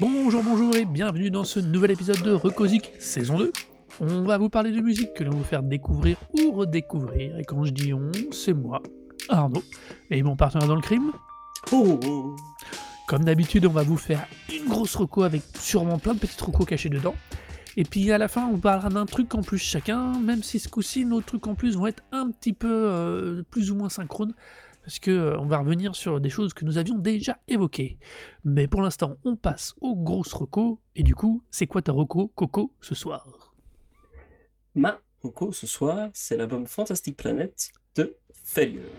Bonjour, bonjour et bienvenue dans ce nouvel épisode de Recosic saison 2. On va vous parler de musique que l'on va vous faire découvrir ou redécouvrir. Et quand je dis on, c'est moi, Arnaud, et mon partenaire dans le crime. Oh, oh. Comme d'habitude, on va vous faire une grosse reco avec sûrement plein de petites recos cachées dedans. Et puis à la fin, on parlera d'un truc en plus chacun, même si ce coup-ci, nos trucs en plus vont être un petit peu euh, plus ou moins synchrones parce que euh, on va revenir sur des choses que nous avions déjà évoquées. Mais pour l'instant, on passe aux grosses recos, et du coup, c'est quoi ta reco, Coco, ce soir? Ma Coco ce soir, c'est l'album Fantastic Planet de Failure.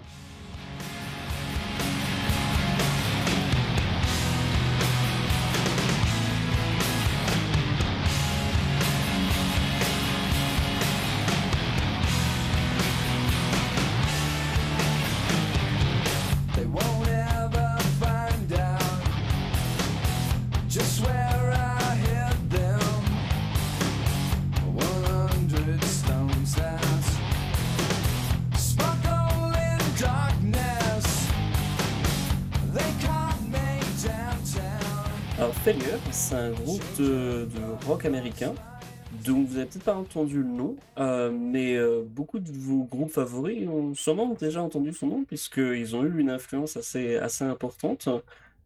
De, rock américain dont vous avez peut-être pas entendu le nom, euh, mais euh, beaucoup de vos groupes favoris ont sûrement déjà entendu son nom puisqu'ils ont eu une influence assez, assez importante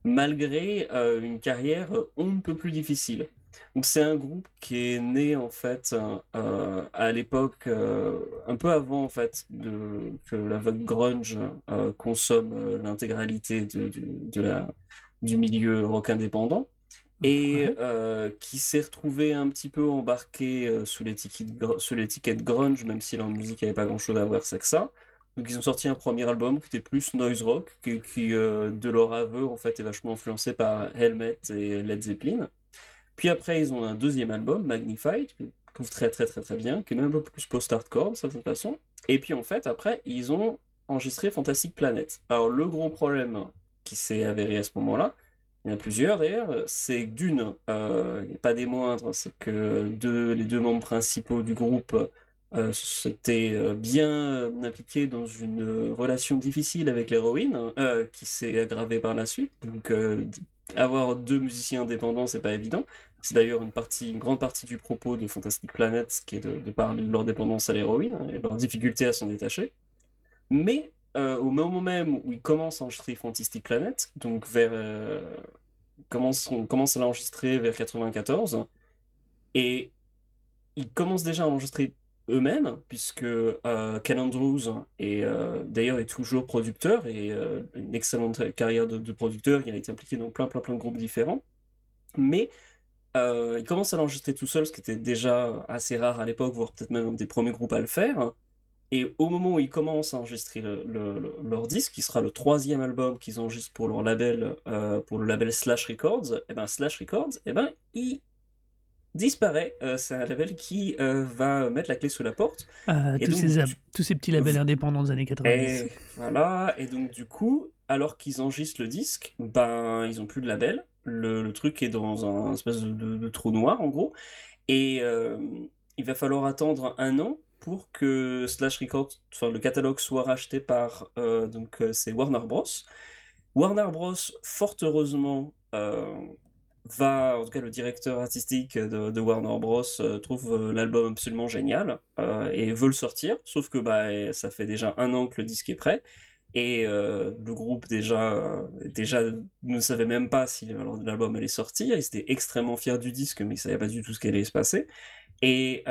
malgré euh, une carrière on ne peut plus difficile. Donc c'est un groupe qui est né en fait à l'époque un peu avant en fait que la vague grunge consomme l'intégralité de, du milieu rock indépendant et euh, qui s'est retrouvé un petit peu embarqué euh, sous l'étiquette gr- sous l'étiquette grunge, même si leur musique n'avait pas grand-chose à voir avec ça. Donc ils ont sorti un premier album qui était plus noise rock, qui, qui, euh, de leur aveu en fait est vachement influencé par Helmet et Led Zeppelin. Puis après ils ont un deuxième album, Magnified, que je trouve très très très très bien, qui est même un peu plus post-hardcore de certaine façon. Et puis en fait après ils ont enregistré Fantastic Planet. Alors le gros problème qui s'est avéré à ce moment-là, il y en a plusieurs d'ailleurs, c'est d'une, euh, pas des moindres, c'est que les deux membres principaux du groupe euh, s'étaient euh, bien impliqués dans une euh, relation difficile avec l'héroïne, euh, qui s'est aggravée par la suite. Donc euh, avoir deux musiciens indépendants, c'est pas évident. C'est d'ailleurs une grande partie du propos de Fantastic Planet, qui est de, de parler de leur dépendance à l'héroïne hein, et leur difficulté à s'en détacher. Mais euh, au moment même où ils commencent à enregistrer Fantastic Planet, donc vers euh, commence, on commence à l'enregistrer vers 94, et ils commencent déjà à enregistrer eux-mêmes, puisque euh, Ken Andrews est d'ailleurs est toujours producteur et une excellente carrière de, producteur. Il a été impliqué dans plein plein plein de groupes différents, mais euh, il commence à l'enregistrer tout seul, ce qui était déjà assez rare à l'époque, voire peut-être même un des premiers groupes à le faire. Et au moment où ils commencent à enregistrer le- le- le- leur disque, qui sera le troisième album qu'ils enregistrent pour leur label, euh, pour le label Slash Records, et ben Slash Records, et ben il disparaît. Euh, c'est un label qui euh, va mettre la clé sous la porte. Ah, Et tous, donc, ces, ab- tu- tous ces petits labels indépendants des années 90. Et voilà. Et donc du coup, alors qu'ils enregistrent le disque, ben ils ont plus de label. Le, truc est dans un espèce de, de- de trou noir en gros. Et il va falloir attendre un an pour que Slash Records, enfin le catalogue soit racheté par euh, donc euh, c'est Warner Bros. Warner Bros. Fort heureusement euh, va, en tout cas le directeur artistique de, Warner Bros. trouve l'album absolument génial et veut le sortir. Sauf que bah ça fait déjà un an que le disque est prêt. Et le groupe déjà, déjà ne savait même pas si l'album allait sortir. Ils étaient extrêmement fiers du disque, mais ils ne savaient pas du tout ce qui allait se passer. Et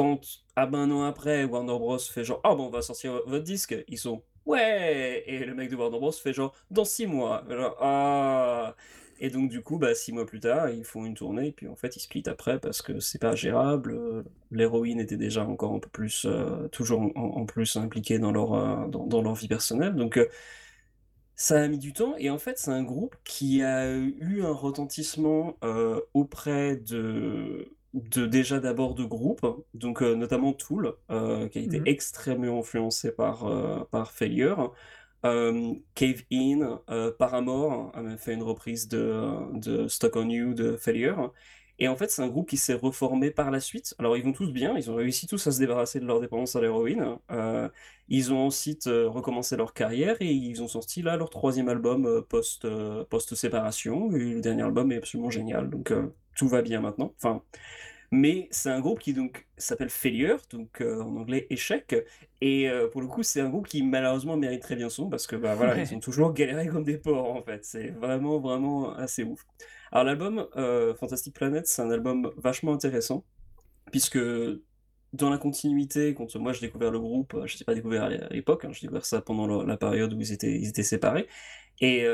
quand, ah ben un an après, Warner Bros. fait genre, ah bon, on va sortir votre disque, ils sont, ouais! Et le mec de Warner Bros. fait genre, dans six mois. Ah! Et donc, du coup, bah, six mois plus tard, ils font une tournée, et puis en fait, ils split après parce que c'est pas gérable. L'héroïne était déjà encore un peu plus, euh, toujours en, plus impliquée dans leur, euh, dans, leur vie personnelle. Donc, euh, ça a mis du temps, et en fait, c'est un groupe qui a eu un retentissement auprès de, de déjà d'abord de groupes, donc euh, notamment Tool, euh, qui a été Mhm. extrêmement influencé par, euh, par Failure. Cave In, Paramore a même fait une reprise de, de Stuck on You de Failure. Et en fait, c'est un groupe qui s'est reformé par la suite. Alors, ils vont tous bien, ils ont réussi tous à se débarrasser de leur dépendance à l'héroïne. Ils ont ensuite recommencé leur carrière et ils ont sorti là leur troisième album post, post-séparation. Et le dernier album est absolument génial, donc tout va bien maintenant. Enfin, mais c'est un groupe qui donc s'appelle Failure, donc euh, en anglais échec. Et euh, pour le coup, c'est un groupe qui malheureusement mérite très bien son parce que bah voilà, Ouais. ils ont toujours galéré comme des porcs en fait. C'est vraiment vraiment assez ouf. Alors l'album euh, Fantastic Planet, c'est un album vachement intéressant puisque dans la continuité, quand moi j'ai découvert le groupe, je l'ai pas découvert à l'époque, hein, j'ai découvert ça pendant la période où ils étaient, ils étaient séparés. Et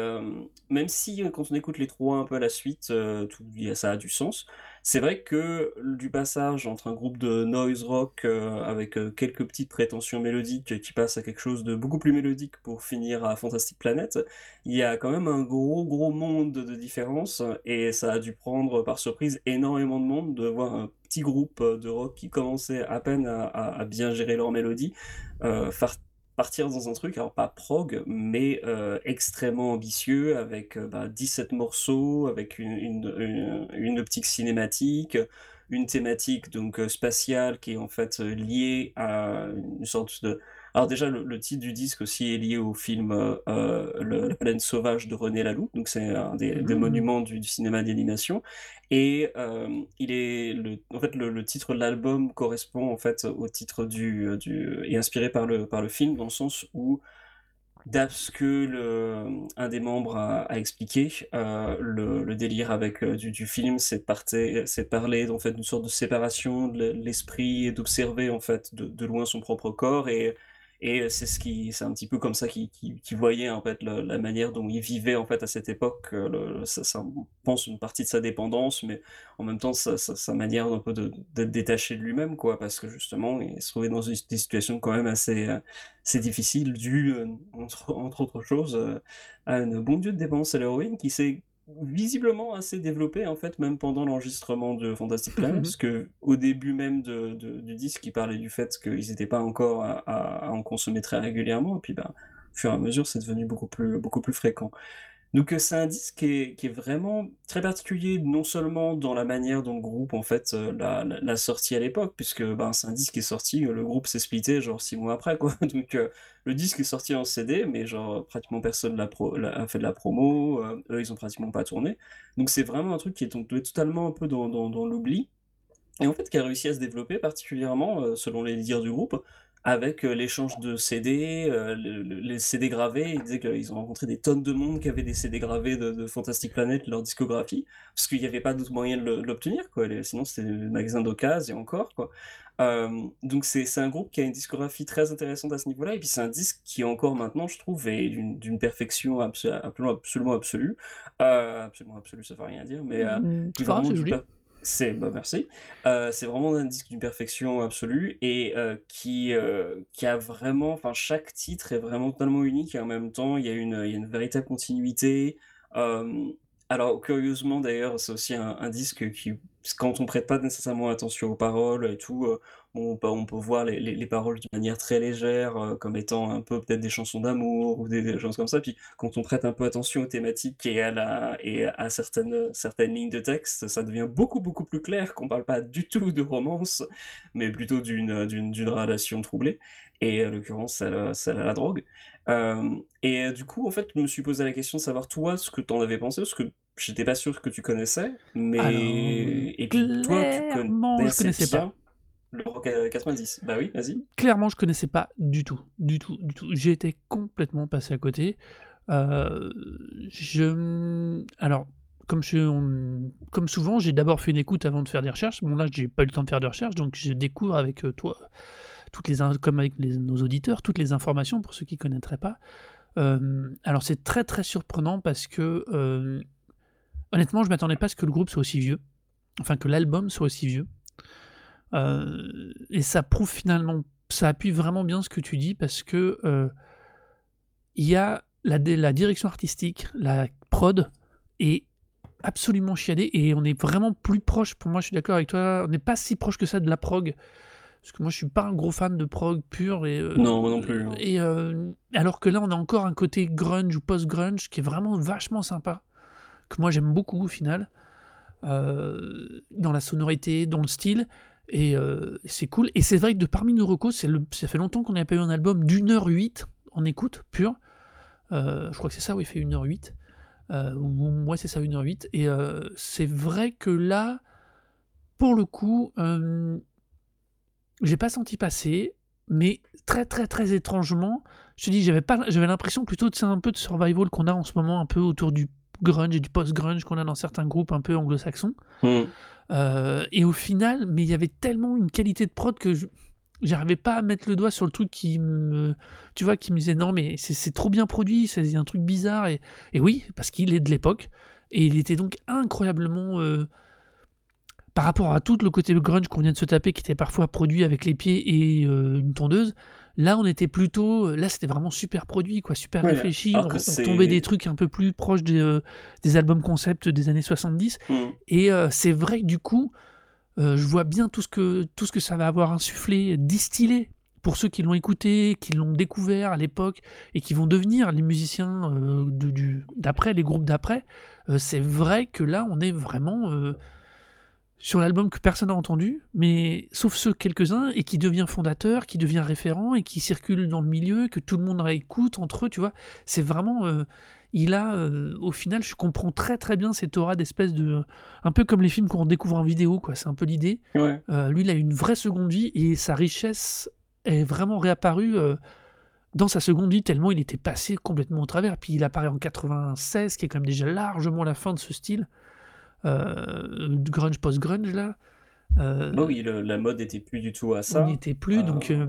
même si quand on écoute les trois un peu à la suite, tout, ça a du sens, c'est vrai que du passage entre un groupe de noise rock avec quelques petites prétentions mélodiques qui passe à quelque chose de beaucoup plus mélodique pour finir à Fantastic Planet, il y a quand même un gros gros monde de différence et ça a dû prendre par surprise énormément de monde de voir un petit groupe de rock qui commençait à peine à, bien gérer leur mélodie. Far- partir dans un truc, alors pas prog, mais euh, extrêmement ambitieux avec euh, bah, 17 morceaux, avec une, une, une- optique cinématique, une thématique donc euh, spatiale qui est en fait liée à une sorte de alors déjà, le, le titre du disque aussi est lié au film euh, euh, Le- La plaine sauvage de René Laloux, donc c'est un des, des Mhm. monuments du, du cinéma d'animation. Et euh, il est le, en fait le, le titre de l'album correspond en fait au titre du, du est inspiré par le par le film dans le sens où D'après ce que le, un des membres a, a expliqué, euh, le, le délire avec euh, du, du film, c'est de, parter- c'est de parler en fait d'une sorte de séparation de l'esprit et d'observer en fait de, de loin son propre corps et et c'est ce qui c'est un petit peu comme ça qu'il qu'il- qu'il voyait en fait la manière dont il vivait en fait à cette époque. euh, ça, pense une partie de sa dépendance, mais en même temps sa, sa, manière un peu d'être détaché de lui-même quoi, parce que justement il se trouvait dans des des situations quand même assez euh, c'est difficile dû, euh, entre, autres choses, euh, à un bon dieu de dépendance à l'héroïne qui s'est visiblement assez développé en fait même pendant l'enregistrement de Fantastic Planet parce que au début même de, de- du disque il parlait du fait qu'ils n'étaient pas encore à, à- à en consommer très régulièrement et puis bah, au fur et à mesure c'est devenu beaucoup plus, beaucoup plus fréquent. Donc euh, c'est un disque qui est, vraiment très particulier, non seulement dans la manière dont le groupe en fait euh, l'a, l'a- sorti à l'époque, puisque ben, c'est un disque qui est sorti, euh, le groupe s'est splitté genre six mois après quoi. Donc le disque est sorti en CD, mais genre pratiquement personne l'a l'a- fait de la promo, eux ils ont pratiquement pas tourné. Donc c'est vraiment un truc qui est totalement un peu dans, dans, l'oubli. Et en fait, qui a réussi à se développer particulièrement, selon les dires du groupe, avec euh, l'échange de CD, euh, le- le- les CD gravés. Ils disaient qu'ils ont rencontré des tonnes de monde qui avaient des CD gravés de, de Fantastic Planet, leur discographie, parce qu'il n'y avait pas d'autre moyen de l'obtenir, quoi. Les- Sinon, c'était le magasin d'occasion et encore, quoi. Euh, donc c'est c'est un groupe qui a une discographie très intéressante à ce niveau-là, et puis c'est un disque qui encore maintenant, je trouve, est d'une d'une perfection abso- absolument, absolue. Euh, absolument absolue, ça veut rien dire, mais euh, Mm, qui vraiment du per- c'est bah merci. Euh, c'est vraiment un disque d'une perfection absolue et euh, qui euh, qui a vraiment, enfin chaque titre est vraiment totalement unique et en même temps il y a une il y a une véritable continuité. Alors curieusement d'ailleurs c'est aussi un, un disque qui quand on prête pas nécessairement attention aux paroles et tout, on peut, on peut voir les, les, les paroles d'une manière très légère euh, comme étant un peu peut-être des chansons d'amour ou des, des choses comme ça. Puis quand on prête un peu attention aux thématiques et à, la, et à certaines, certaines lignes de texte, ça devient beaucoup beaucoup plus clair qu'on parle pas du tout de romance, mais plutôt d'une d'une d'une relation troublée. Et en l'occurrence, celle, celle à la drogue. Euh, et du coup, en fait, je me suis posé la question de savoir toi ce que t'en avais pensé, parce que j'étais pas sûr que tu connaissais, mais Alors, et puis toi, tu clairement, je connaissais connaissais pas. Le à 90. Bah oui, vas-y. Clairement, je connaissais pas du tout, du tout, du tout. J'ai été complètement passé à côté. Euh, je, alors, comme je, comme souvent, j'ai d'abord fait une écoute avant de faire des recherches. Bon là, j'ai pas eu le temps de faire de recherches, donc je découvre avec euh, toi, toutes les, comme avec nos auditeurs, toutes les informations pour ceux qui connaîtraient pas. Euh, alors c'est très très surprenant parce que honnêtement, je m'attendais pas à ce que le groupe soit aussi vieux, enfin que l'album soit aussi vieux. Euh, et ça prouve finalement, ça appuie vraiment bien ce que tu dis parce que euh, il y a la, direction artistique, la prod est absolument chiadé et on est vraiment plus proche, pour moi je suis d'accord avec toi, on n'est pas si proche que ça de la prog. Parce que moi je suis pas un gros fan de prog pur et, euh, Non, moi non plus. hein. et alors que là on a encore un côté grunge ou post-grunge qui est vraiment vachement sympa, que moi j'aime beaucoup au final, dans la sonorité, dans le style, et euh, c'est cool. Et c'est vrai que de parmi nos recos, ça fait longtemps qu'on n'a pas eu un album d'une heure huit en écoute pure. Euh, je crois que c'est ça, oui, il fait 1h08. Euh, ou- ouais, c'est ça, 1h08. Et euh, c'est vrai que là, pour le coup, euh, j'ai pas senti passer, mais très, très, très étrangement, je te dis, j'avais j'avais l'impression plutôt de c'est un peu de survival qu'on a en ce moment, un peu autour du grunge et du post-grunge qu'on a dans certains groupes un peu anglo-saxons. Hmm. Euh, et au final, mais il y avait tellement une qualité de prod que je- j'arrivais pas à mettre le doigt sur le truc qui me, tu vois, qui me disait non mais c'est c'est trop bien produit, c'est un truc bizarre et, et oui parce qu'il est de l'époque et il était donc incroyablement euh, par rapport à tout le côté grunge qu'on vient de se taper qui était parfois produit avec les pieds et euh, une tondeuse. Là, on était plutôt, là, c'était vraiment super produit, quoi, super Ouais, réfléchi. On, tombait des trucs un peu plus proches des, euh, des albums concept des années 70. Hmm. Et euh, c'est vrai que du coup, euh, je vois bien tout ce, que, tout ce que ça va avoir insufflé, distillé pour ceux qui l'ont écouté, qui l'ont découvert à l'époque et qui vont devenir les musiciens euh, d'après, les groupes d'après. Euh, c'est vrai que là, on est vraiment euh, sur l'album que personne n'a entendu, mais sauf ceux quelques-uns, et qui devient fondateur, qui devient référent, et qui circule dans le milieu, que tout le monde écoute entre eux, tu vois. C'est vraiment... euh, il a, euh, au final, je comprends très très bien cette aura d'espèce de... Un peu comme les films qu'on découvre en vidéo, quoi. C'est un peu l'idée. Ouais. Euh, lui, il a une vraie seconde vie, et sa richesse est vraiment réapparue dans sa seconde vie, tellement il était passé complètement au travers. Puis il apparaît en 96, qui est quand même déjà largement la fin de ce style. Euh, grunge post-grunge, là. Euh, Bah oui, le- la mode était plus du tout à on ça. n'y était plus, donc... Euh,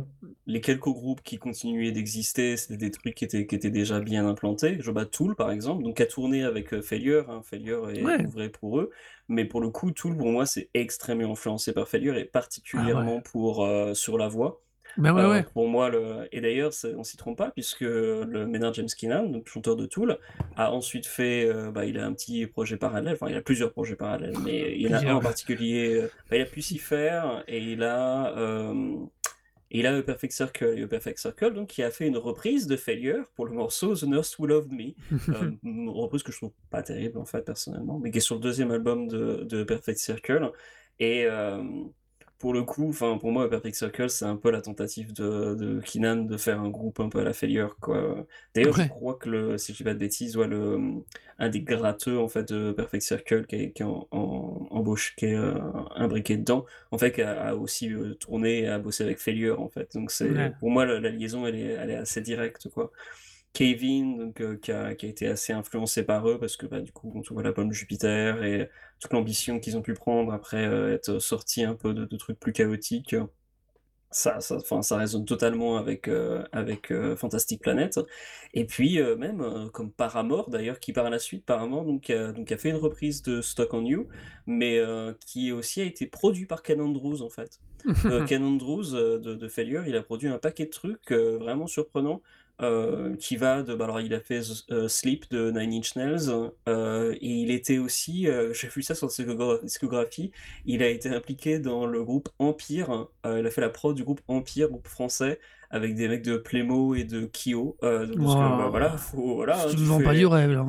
Les quelques groupes qui continuaient d'exister, c'était des trucs qui étaient, qui étaient déjà bien implantés. Je vois Tool, par exemple, donc a tourné avec Failure. Hein. Failure est Ouais. vrai pour eux. Mais pour le coup, Tool, pour moi, c'est extrêmement influencé par Failure et particulièrement pour euh, Sur la voix. Ouais, Euh, ouais. Pour moi, le... et d'ailleurs, on s'y trompe pas, puisque le Maynard James Keenan, chanteur de Tool, a ensuite fait, euh, bah, il a un petit projet parallèle, enfin, il a plusieurs projets parallèles, mais il a un en particulier, euh, bah, il a pu s'y faire, et il a, il a Perfect Circle, et Perfect Circle, donc, qui a fait une reprise de Failure pour le morceau The Nurse Who Loved Me, euh, une reprise que je trouve pas terrible, en fait, personnellement, mais qui est sur le deuxième album de, de Perfect Circle, et, euh, pour le coup, enfin pour moi, Perfect Circle, c'est un peu la tentative de, de Keenan de faire un groupe un peu à la failure, quoi. D'ailleurs, je crois que le, si je dis pas de bêtises, ouais, le, un des gratteux en fait de Perfect Circle qui est, qui est en, en- embauché, qui est euh, imbriqué dedans, en fait, a, a aussi euh, tourné et a bossé avec Failure, en fait. Donc c'est, Ouais. pour moi, la, la liaison, elle est, elle est assez directe, quoi. Kevin, donc, euh, qui a, qui a été assez influencé par eux, parce que bah, du coup, quand on voit l'album Jupiter et toute l'ambition qu'ils ont pu prendre après euh, être sortis un peu de, de trucs plus chaotiques, ça, ça, enfin, ça résonne totalement avec, euh, avec Fantastic Planet. Et puis, même comme Paramore, d'ailleurs, qui par la suite, Paramore, donc, a, donc, a fait une reprise de Stock on You, mais qui aussi a été produit par Ken Andrews, en fait. Ken Andrews de, de Failure, il a produit un paquet de trucs vraiment surprenants. Euh, qui va de bah alors il a fait euh, Sleep de Nine Inch Nails euh, et il était aussi euh, j'ai vu ça sur sa discogra- discographie il a été impliqué dans le groupe Empire il a fait la prod du groupe Empire groupe français avec des mecs de Playmo et de Kyo parce que Wow. bah, voilà faut voilà hein, fais- pas du rêve, là.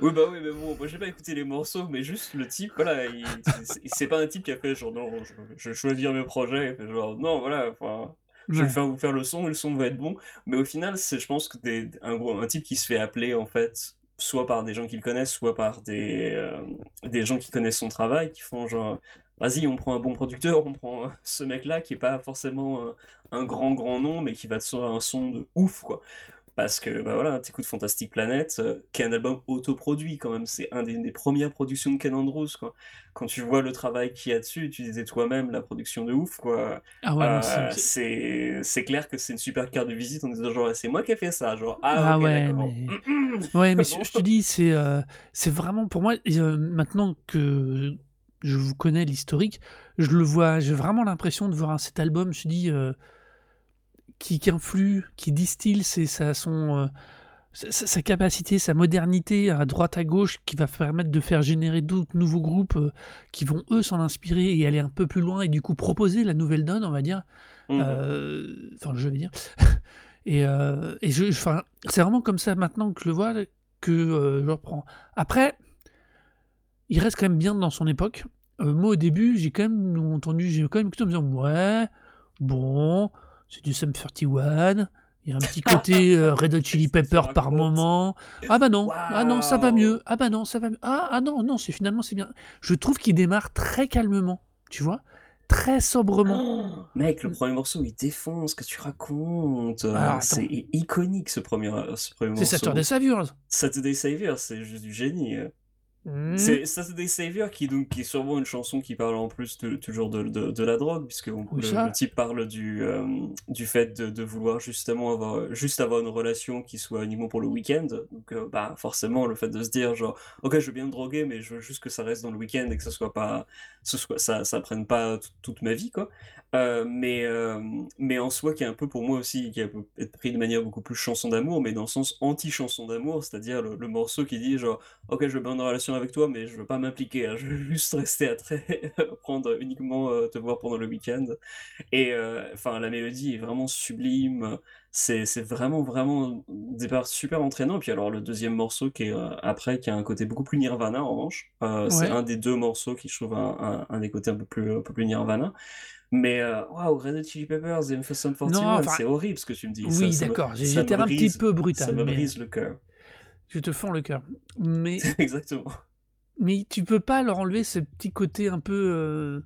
oui, bah oui, mais bon, moi j'ai pas écouté les morceaux, mais juste le type, voilà, il- c'est pas un type qui a fait genre non, je, je vais choisir mes projets, genre non, voilà, enfin, je vais faire vous faire le son et le son va être bon. Mais au final, c'est, je pense que des, un, type qui se fait appeler en fait, soit par des gens qui le connaissent, soit par des, euh, des gens qui connaissent son travail, qui font genre, vas-y, on prend un bon producteur, on prend euh, ce mec-là qui est pas forcément euh, un grand grand nom, mais qui va te sortir un son de ouf, quoi. Parce que, bah voilà, t'écoutes Fantastic Planet, euh, qui est un album autoproduit quand même, c'est un des, des premières productions de Ken Andrews, quoi. Quand tu vois le travail qu'il y a dessus, tu disais toi-même la production de ouf, quoi. Ah ouais, Euh, c'est- c'est- clair que c'est une super carte de visite en disant genre c'est moi qui ai fait ça genre ah, Ah ok ouais, d'accord mais- Ouais, mais je te dis, c'est euh, c'est vraiment pour moi, maintenant que je vous connais l'historique, je le vois, j'ai vraiment l'impression de voir cet album, je dis, qui, qui influe, qui distille ses, sa, son, euh, sa, capacité, sa modernité à droite à gauche qui va permettre de faire générer d'autres nouveaux groupes euh, qui vont eux s'en inspirer et aller un peu plus loin et du coup proposer la nouvelle donne, on va dire. Mhm. Euh, Enfin, je veux dire. et euh, et je, enfin, c'est vraiment comme ça maintenant que je le vois que euh, je reprends. Après, il reste quand même bien dans son époque. Moi, au début, j'ai quand même entendu, j'ai quand même en me disant Ouais, bon, c'est du Sum 31. Il y a un petit côté euh, Red Hot Chili Pepper par moment. Ah bah non, ah non, ça va mieux. Ah bah non, ça va mieux. Ah, ah non, non, c'est finalement c'est bien. Je trouve qu'il démarre très calmement, tu vois, très sobrement. Oh, mec, le premier morceau, il défonce, que tu racontes? Euh. C'est iconique ce premier, ce premier C'est morceau. Saturday Saviors. Saturday Savior, c'est juste du génie. Hmm. C'est Saturday Savior qui, donc, qui est sûrement une chanson qui parle en plus de- toujours de, de, de la drogue, puisque le, ça. le type parle du, euh, du fait de, de vouloir justement avoir, juste avoir une relation qui soit uniquement pour le week-end. Donc, euh, bah, forcément, le fait de se dire, genre, ok, je veux bien me droguer, mais je veux juste que ça reste dans le week-end et que ça soit pas, ce soit, ça, ça prenne pas toute ma vie, quoi. Euh, mais, euh, mais en soi, qui est un peu pour moi aussi, qui peut être pris de manière beaucoup plus chanson d'amour, mais dans le sens anti-chanson d'amour, c'est-à-dire le, le morceau qui dit, genre, ok, je veux bien une relation avec toi, mais je veux pas m'impliquer, hein, je veux juste rester à très, prendre uniquement euh, te voir pendant le week-end. Et enfin, la mélodie est vraiment sublime, c'est vraiment, vraiment des parts super entraînant. Et puis alors, le deuxième morceau qui est après, qui a un côté beaucoup plus Nirvana en revanche, c'est un des deux morceaux qui, je trouve, un, un, un des côtés un peu plus, un peu plus Nirvana. Mais euh, waouh, Red Hot Chili Peppers 41, Non, enfin, c'est horrible ce que tu me dis. Ça, oui, ça me, d'accord. Ça me un petit peu ça brutal, me mais brise le cœur. je te fends le cœur. Mais, Exactement. mais tu peux pas leur enlever ce petit côté un peu.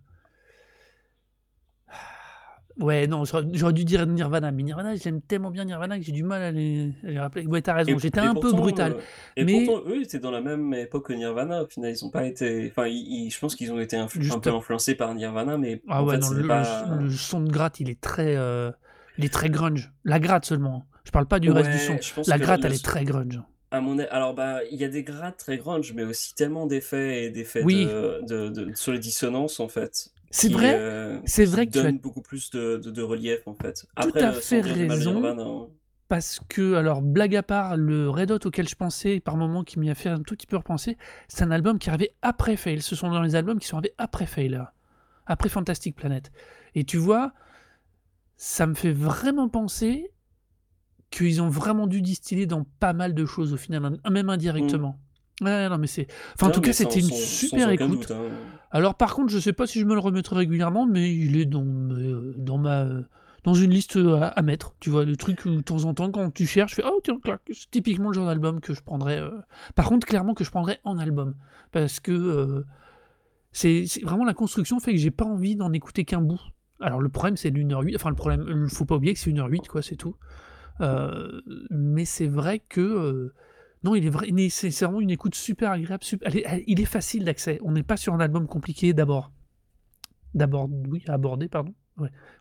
Ouais, non, j'aurais j'aurais dû dire Nirvana, mais Nirvana, j'aime tellement bien Nirvana que j'ai du mal à les, à les rappeler. Ouais, t'as raison, Et, j'étais et un peu pourtant, brutal. euh, et Mais pourtant, eux étaient dans la même époque que Nirvana. Au final, ils ont pas été. Enfin, ils- ils- je pense qu'ils ont été influ- un juste. peu influencés par Nirvana, mais Ah en ouais, fait, non, c'était le, le- pas. le son de gratte, il est très, euh, il est très grunge. La gratte seulement. Je parle pas du reste du son. Ouais, je pense La que gratte, le, elle est très grunge. à mon a- alors bah il y a des grattes très grunge, mais aussi tellement d'effets et d'effets Oui, de, de, de- sur les dissonances en fait, c'est qui vrai, euh, c'est vrai que tu as beaucoup plus de, de, de relief en fait. tout à euh, fait raison. Hein. Parce que, alors, blague à part, le Red Hot auquel je pensais par moment, qui m'y a fait un tout petit peu repenser, c'est un album qui arrivait après Fail. Ce sont dans les albums qui sont arrivés après Fail, après Fantastic Planet. Et tu vois, ça me fait vraiment penser qu'ils ont vraiment dû distiller dans pas mal de choses au final, même Mm. indirectement. Ouais, non, mais c'est. Enfin, en tout cas, c'était une sans, super écoute. doute. hein. Alors, par contre, je sais pas si je me le remettrai régulièrement, mais il est dans, euh, dans ma. Dans une liste à, à mettre, tu vois, le truc où de temps en temps, quand tu cherches, je fais Oh, tiens, c'est typiquement le genre d'album que je prendrais. euh. Par contre, clairement, que je prendrais en album. Parce que euh, c'est vraiment la construction fait que j'ai pas envie d'en écouter qu'un bout. Alors, le problème, c'est l'1h08. Enfin, le problème, il faut pas oublier que c'est 1h08, quoi, c'est tout. Euh, mais c'est vrai que. Euh, non, il est c'est vraiment une écoute super agréable. il est facile d'accès. On n'est pas sur un album compliqué d'abord. D'abord, oui, à aborder, pardon.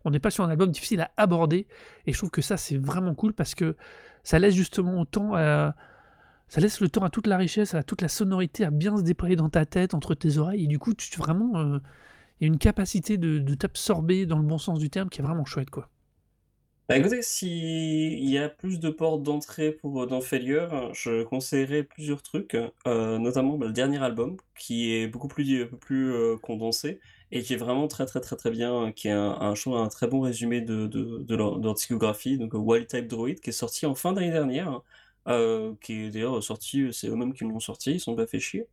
On n'est pas sur un album difficile à aborder. Et je trouve que ça, c'est vraiment cool parce que ça laisse justement autant à- ça laisse le temps à toute la richesse, à toute la sonorité à bien se déployer dans ta tête, entre tes oreilles. Et du coup, tu vraiment. euh, il y a une capacité de, de t'absorber dans le bon sens du terme qui est vraiment chouette, quoi. Bah écoutez, s'il y a plus de portes d'entrée pour dans Failure, je conseillerais plusieurs trucs, euh, notamment bah, le dernier album, qui est beaucoup plus, euh, condensé et qui est vraiment très très très très bien, qui est un, un, un très bon résumé de, leur, discographie, donc Wild Type Droid, qui est sorti en fin d'année dernière, euh, qui est d'ailleurs sorti, c'est eux-mêmes qui l'ont sorti, ils sont pas fait chier.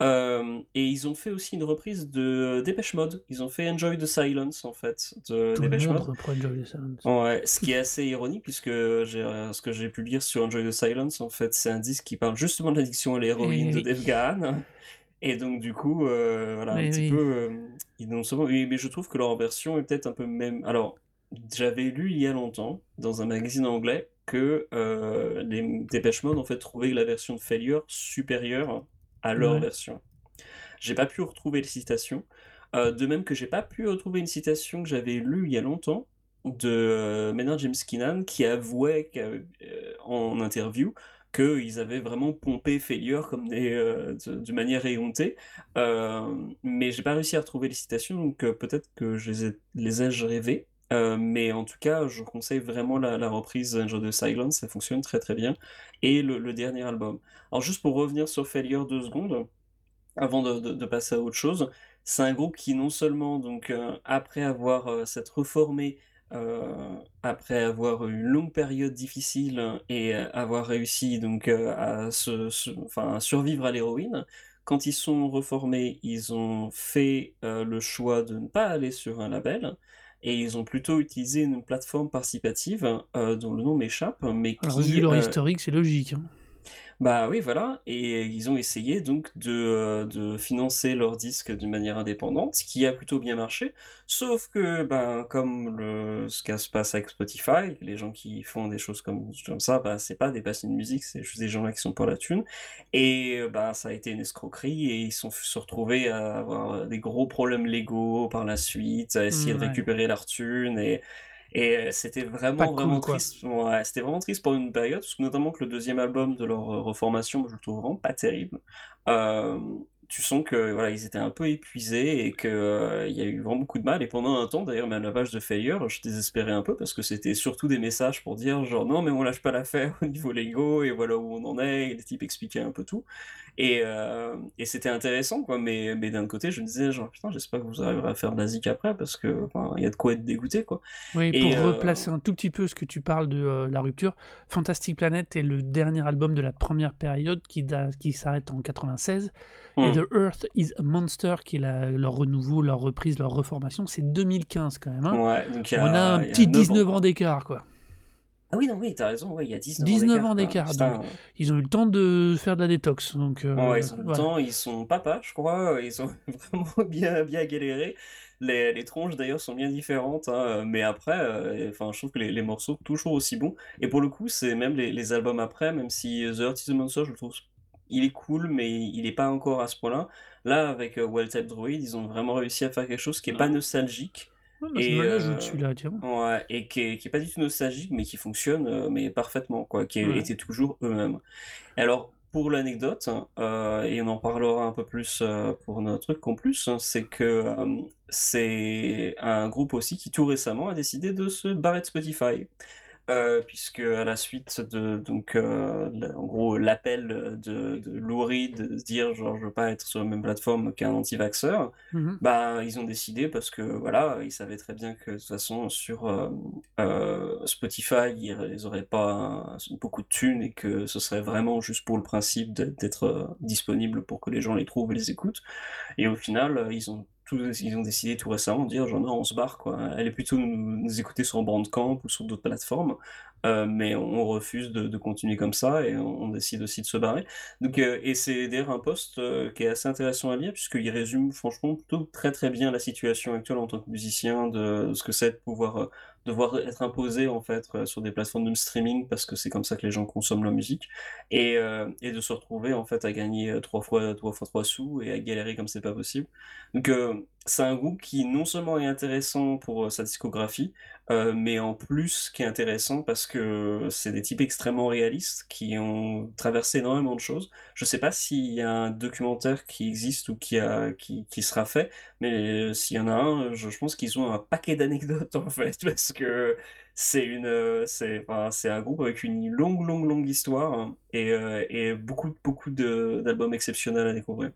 Euh, et ils ont fait aussi une reprise de Dépêche Mode. Ils ont fait Enjoy the Silence en fait de Tout Dépêche Mode. reprend Enjoy the Silence. Ouais, ce qui est assez ironique puisque euh, ce que j'ai pu lire sur Enjoy the Silence, en fait, c'est un disque qui parle justement de l'addiction à l'héroïne de. Dave Gahan. Et donc du coup, euh, voilà, un petit oui. peu, euh, ils souvent, mais je trouve que leur version est peut-être un peu même. Alors, j'avais lu il y a longtemps dans un magazine anglais que euh, les Dépêche Mode en fait trouvaient la version de Failure supérieure à leur Ouais. version. J'ai pas pu retrouver les citations. Euh, de même que j'ai pas pu retrouver une citation que j'avais lue il y a longtemps de euh, Maynard James Keenan qui avouait euh, en interview qu'ils avaient vraiment pompé Failure comme des, euh, de, de manière éhontée. Euh, mais j'ai pas réussi à retrouver les citations, donc euh, peut-être que je les ai, les ai-je rêvées. Euh, mais en tout cas, je conseille vraiment la, la reprise Angel de Silence, ça fonctionne très très bien. Et le, dernier album. Alors juste pour revenir sur Failure deux secondes, avant de, passer à autre chose, c'est un groupe qui non seulement, donc, euh, après avoir euh, s'être reformé, après avoir eu une longue période difficile et avoir réussi donc à, se, enfin, à survivre à l'héroïne, quand ils sont reformés, ils ont fait le choix de ne pas aller sur un label. Et ils ont plutôt utilisé une plateforme participative euh, dont le nom m'échappe, mais Alors, qui, leur euh, historique, c'est logique. hein. Bah oui, voilà, et ils ont essayé donc de, euh, de financer leurs disques d'une manière indépendante, ce qui a plutôt bien marché, sauf que, ben, comme le, ce qui se passe avec Spotify, les gens qui font des choses comme, comme ça, bah, c'est pas des passionnés de musique, c'est juste des gens là qui sont pour la thune, et euh, bah, ça a été une escroquerie, et ils sont se retrouvés à avoir des gros problèmes légaux par la suite, à essayer de Ouais. récupérer leur thune, et et euh, c'était vraiment, cool, vraiment quoi. triste. Ouais, c'était vraiment triste pour une période, parce que notamment que le deuxième album de leur euh, reformation, je le trouve vraiment pas terrible. Euh, tu sens que voilà, ils étaient un peu épuisés et que euh, il y a eu vraiment beaucoup de mal. Et pendant un temps, d'ailleurs, même la page de Failure, je désespérais un peu parce que c'était surtout des messages pour dire genre non, mais on lâche pas l'affaire au niveau Lego et voilà où on en est. Et les types expliquaient un peu tout. Et, euh, et c'était intéressant, quoi. Mais, mais d'un côté, je me disais genre putain, j'espère que vous arriverez à faire de la zik après parce que enfin, il y a de quoi être dégoûté, quoi. Oui, Et pour euh, replacer un tout petit peu ce que tu parles de la rupture, Fantastic Planet est le dernier album de la première période qui, da- qui s'arrête en 96. Et hmm. The Earth is a Monster, qui est la- leur renouveau, leur reprise, leur reformation, c'est 2015 quand même. hein. Ouais, donc On a un a petit 9 ans, 19 quoi. ans d'écart, quoi. Ah oui, non, oui, t'as raison, ouais, il y a 19 ans 19 d'écart, ans d'écart, ils ont eu le temps de faire de la détox. Donc Ouais, euh, ils ont le voilà. temps, ils sont papas, je crois, ils ont vraiment bien, bien galéré. Les, les tronches d'ailleurs sont bien différentes, hein, mais après, euh, enfin, je trouve que les, les morceaux sont toujours aussi bons. Et pour le coup, c'est même les, les albums après, même si The Earth is a Monster, je le trouve, il est cool, mais il est pas encore à ce point-là. Là, avec euh, Well Type Droid, ils ont vraiment réussi à faire quelque chose qui est pas nostalgique. ouais, bah, Et, euh. Ouais, et qui est, qui est pas du tout nostalgique, mais qui fonctionne euh, mais parfaitement, quoi, qui Ouais. étaient toujours eux-mêmes. Alors, pour l'anecdote, euh, et on en parlera un peu plus euh, pour notre truc en plus, hein, c'est que euh, c'est un groupe aussi qui tout récemment a décidé de se barrer de Spotify. Euh, puisque à la suite de donc euh, en gros l'appel de, de de se dire genre je veux pas être sur la même plateforme qu'un anti-vaxxeur, Mhm. bah, ils ont décidé parce que voilà, ils savaient très bien que de toute façon sur euh, Spotify, ils, auraient pas beaucoup de thunes et que ce serait vraiment juste pour le principe d'être disponible pour que les gens les trouvent et les écoutent. Et au final, ils ont ils ont décidé tout récemment de dire genre non, on se barre quoi. Allez plutôt nous, écouter sur Bandcamp ou sur d'autres plateformes, euh, mais on refuse de, continuer comme ça et on, décide aussi de se barrer. Donc, euh, et c'est d'ailleurs un post euh, qui est assez intéressant à lire puisqu'il résume franchement plutôt très très bien la situation actuelle en tant que musicien de, ce que c'est de pouvoir devoir être imposé en fait euh, sur des plateformes de streaming parce que c'est comme ça que les gens consomment la musique et, euh, et de se retrouver en fait à gagner euh, trois fois trois fois trois sous et à galérer comme c'est pas possible. C'est un groupe qui non seulement est intéressant pour euh, sa discographie, euh, mais en plus qui est intéressant parce que c'est des types extrêmement réalistes qui ont traversé énormément de choses. Je sais pas s'il y a un documentaire qui existe ou qui sera fait, mais euh, s'il y en a un, je, pense qu'ils ont un paquet d'anecdotes en fait parce que c'est un groupe avec une longue longue longue histoire hein, et, beaucoup beaucoup d'albums exceptionnels à découvrir.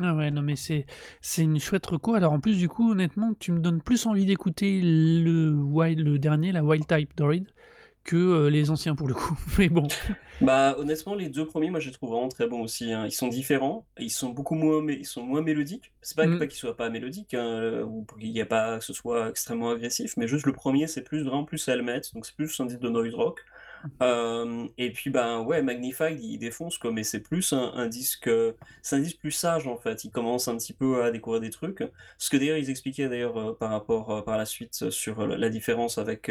Ah ouais, non mais c'est c'est une chouette reco. Alors en plus du coup, honnêtement, tu me donnes plus envie d'écouter le wild, le dernier, la Wild Type Droid, que euh, les anciens pour le coup. Mais bon, Bah honnêtement les deux premiers moi je les trouve vraiment très bons aussi hein. Ils sont différents, ils sont beaucoup moins mé- ils sont moins mélodiques. C'est pas, Mm. pas qu'ils soient pas mélodiques hein, euh, ou qu'il n'y a pas que ce soit extrêmement agressif, mais juste le premier c'est plus vraiment plus Helmet, donc c'est plus un disque de noise rock. Euh, et puis ben ouais Magnified il défonce quoi, mais c'est plus un, disque c'est un disque plus sage en fait. Il commence un petit peu à découvrir des trucs. Ce que d'ailleurs ils expliquaient d'ailleurs euh, par rapport euh, par la suite sur la différence avec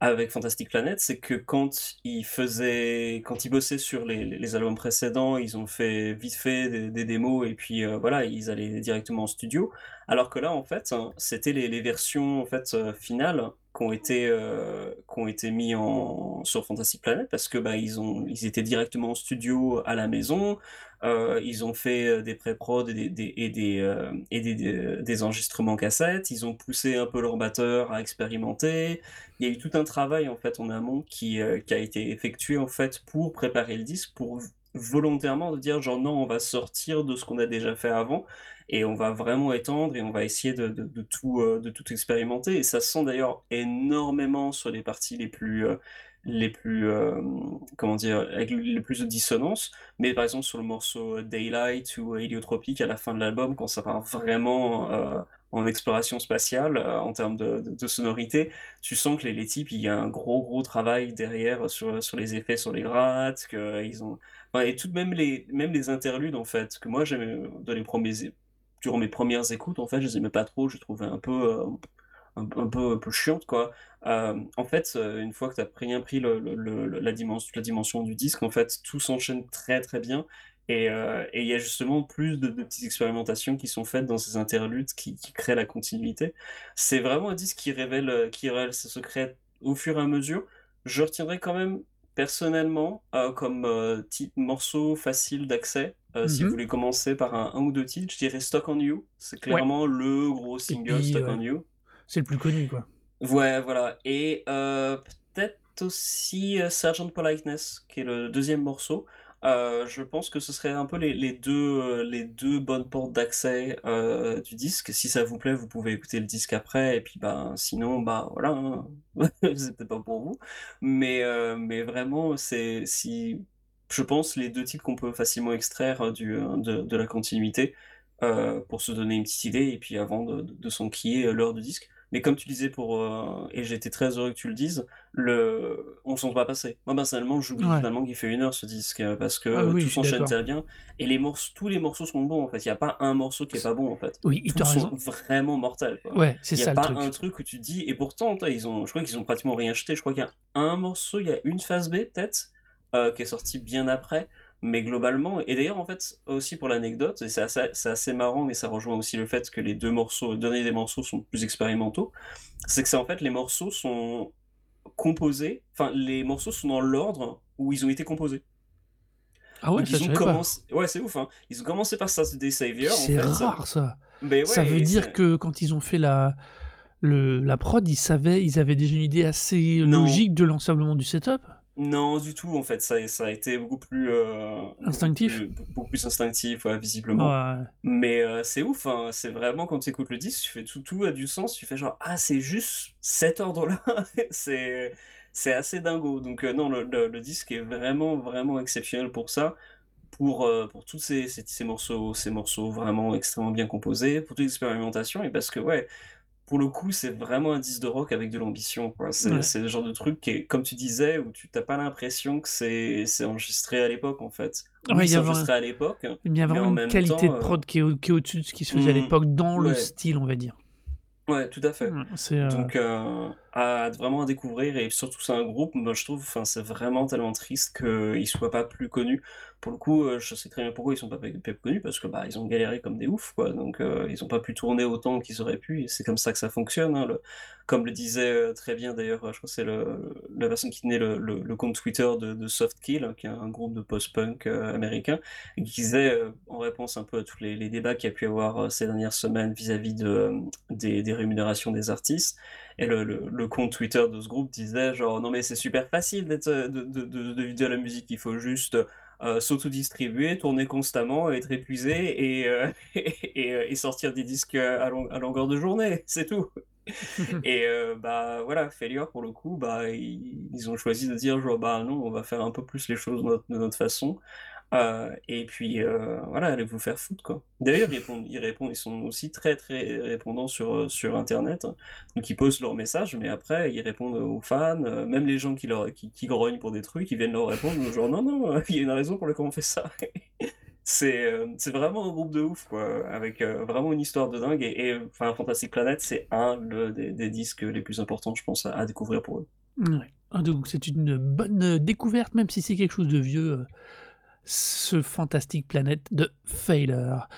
avec Fantastic Planet, c'est que quand ils faisaient, quand ils bossaient sur les, les- albums précédents, ils ont fait vite fait des, démos et puis voilà, ils allaient directement en studio. Alors que là, en fait, hein, c'était les, les versions en fait finales qui ont été euh, été mis en sur Fantastic Planet parce que bah ils ont ils étaient directement en studio à la maison. Euh, ils ont fait euh, des pré-prod et des, et des, et des, des- enregistrements cassettes. Ils ont poussé un peu leur batteur à expérimenter. Il y a eu tout un travail en fait en amont qui, qui a été effectué en fait pour préparer le disque, pour volontairement de dire genre non, on va sortir de ce qu'on a déjà fait avant et on va vraiment étendre et on va essayer de, tout, euh, de tout expérimenter. Et ça se sent d'ailleurs énormément sur les parties les plus, euh, les plus, euh, comment dire, avec le plus de dissonance. Mais par exemple sur le morceau Daylight ou Heliotropique à la fin de l'album, quand ça part vraiment en exploration spatiale en termes de, sonorité, tu sens que les, les types, il y a un gros gros travail derrière sur, sur les effets, sur les grattes, qu'ils ont... et tout de même les, même les interludes en fait, que moi j'aimais dans les premiers, durant mes premières écoutes, en fait, je les aimais pas trop, je les trouvais un peu, euh, un, peu, un peu chiantes quoi. Euh, en fait, euh, une fois que tu as bien pris le, le- la dimension, la dimension du disque, en fait, tout s'enchaîne très très bien. Et euh, il y a justement plus de, petites expérimentations qui sont faites dans ces interludes qui, qui créent la continuité. C'est vraiment un disque qui révèle, qui révèle ses secrets au fur et à mesure. Je retiendrai quand même personnellement euh, comme euh, type morceau facile d'accès. Euh, Si vous Mhm. voulez commencer par un, un ou deux titres, je dirais Stock on You. C'est clairement le gros single puis, Stock on You. C'est le plus connu, quoi. Ouais, voilà. Et euh, peut-être aussi Sergeant Politeness, qui est le deuxième morceau. Euh, je pense que ce serait un peu les, euh, deux bonnes portes d'accès euh, du disque. Si ça vous plaît, vous pouvez écouter le disque après. Et puis, bah, sinon, bah, voilà, hein. peut-être pas pour vous. Mais, mais vraiment, c'est si, je pense, les deux titres qu'on peut facilement extraire du, de, la continuité pour se donner une petite idée et puis avant de, de, de s'enquiller l'heure du disque. Mais comme tu disais pour euh, et j'étais très heureux que tu le dises, le on s'en va passer. Moi personnellement, j'oublie Ouais. finalement qu'il fait une heure ce disque euh, parce que Ah oui, tout s'enchaîne très bien et les morceaux, tous les morceaux sont bons en fait. Il y a pas un morceau qui est pas bon en fait. Oui, as sont vraiment mortels quoi. Ouais, c'est Il y a ça pas truc. un truc où tu dis et pourtant ils ont je crois qu'ils ont pratiquement rien acheté. Je crois qu'il y a un morceau, il y a une phase B peut-être euh, qui est sortie bien après. Mais globalement, et d'ailleurs en fait aussi pour l'anecdote, et c'est assez, marrant, mais ça rejoint aussi le fait que les deux morceaux, le dernier des morceaux sont plus expérimentaux, c'est que c'est en fait les morceaux sont composés, enfin les morceaux sont dans l'ordre où ils ont été composés. Ah ouais, ça, ils ont pas. commencé, ouais c'est ouf, hein. Ils ont commencé par Saturday Savior en C'est fait. rare, ça. Mais Ça veut dire que quand ils ont fait la, le, la prod, ils savaient, ils avaient déjà une idée assez Non. logique de l'ensemblement du setup? Non, du tout, en fait, ça, ça a été beaucoup plus, euh, Instinctif. plus, beaucoup plus instinctif, ouais, visiblement. Ouais. Mais euh, c'est ouf, hein, c'est vraiment quand tu écoutes le disque, tu fais tout, tout a du sens, tu fais genre, ah, c'est juste cet ordre-là, c'est, c'est assez dingo. Donc, euh, non, le, le, le disque est vraiment, vraiment exceptionnel pour ça, pour, euh, pour tous ces, ces, ces morceaux, ces morceaux vraiment extrêmement bien composés, pour toute l'expérimentation, et parce que, ouais, pour le coup, c'est vraiment un disque de rock avec de l'ambition. C'est, Ouais. le genre de truc qui est, comme tu disais, où tu t'as pas l'impression que c'est, enregistré à l'époque, en fait. Ouais, Oui, il y c'est a vraiment- enregistré à l'époque, Il y a vraiment en une qualité temps, de euh, prod qui est, au-dessus de ce qui se faisait à Hmm, l'époque dans le style, on va dire. Ouais, tout à fait. Euh, Donc, euh, à, vraiment à découvrir, et surtout, c'est un groupe, moi je trouve, c'est vraiment tellement triste qu'ils ne soient pas plus connus. Pour le coup, euh, je sais très bien pourquoi ils sont pas connus, parce que bah, ils ont galéré comme des oufs, quoi. Donc, euh, ils n'ont pas pu tourner autant qu'ils auraient pu, c'est comme ça que ça fonctionne. hein, comme le disait euh, très bien d'ailleurs, je crois que c'est la personne qui tenait le, compte Twitter de, de Softkill, hein, qui est un groupe de post-punk américain, qui disait, en réponse un peu à tous les, débats qu'il y a pu avoir ces dernières semaines vis-à-vis de, des, rémunérations des artistes, et le, compte Twitter de ce groupe disait genre non mais c'est super facile de, de, de la musique, il faut juste euh, s'auto-distribuer, tourner constamment, être épuisé et, euh, et, euh, et sortir des disques à, long- à longueur de journée, c'est tout. Et euh, bah voilà, Failure pour le coup, bah ils, ils ont choisi de dire genre bah non, on va faire un peu plus les choses de notre, de notre façon. Euh, et puis euh, voilà, allez vous faire foutre quoi. D'ailleurs, ils répondent, ils répondent, ils sont aussi très très répondants sur, euh, sur Internet. Donc ils postent leurs messages, mais après ils répondent aux fans, euh, même les gens qui, leur, qui, grognent pour des trucs, ils viennent leur répondre genre non, non, il y a une raison pour laquelle on fait ça. C'est c'est vraiment un groupe de ouf, quoi, avec vraiment une histoire de dingue. Et, enfin, Fantastic Planet, c'est un des, disques les plus importants, je pense, à, découvrir pour eux. Ah, Donc c'est une bonne découverte, même si c'est quelque chose de vieux, ce fantastique planète de Failure.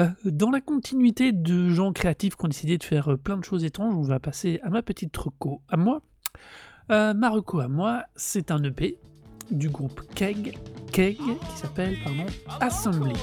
Euh, dans la continuité de gens créatifs qui ont décidé de faire euh, plein de choses étranges, on va passer à ma petite reco à moi. Euh, ma reco à moi, c'est un EP du groupe Keg Keg qui s'appelle pardon Assembly.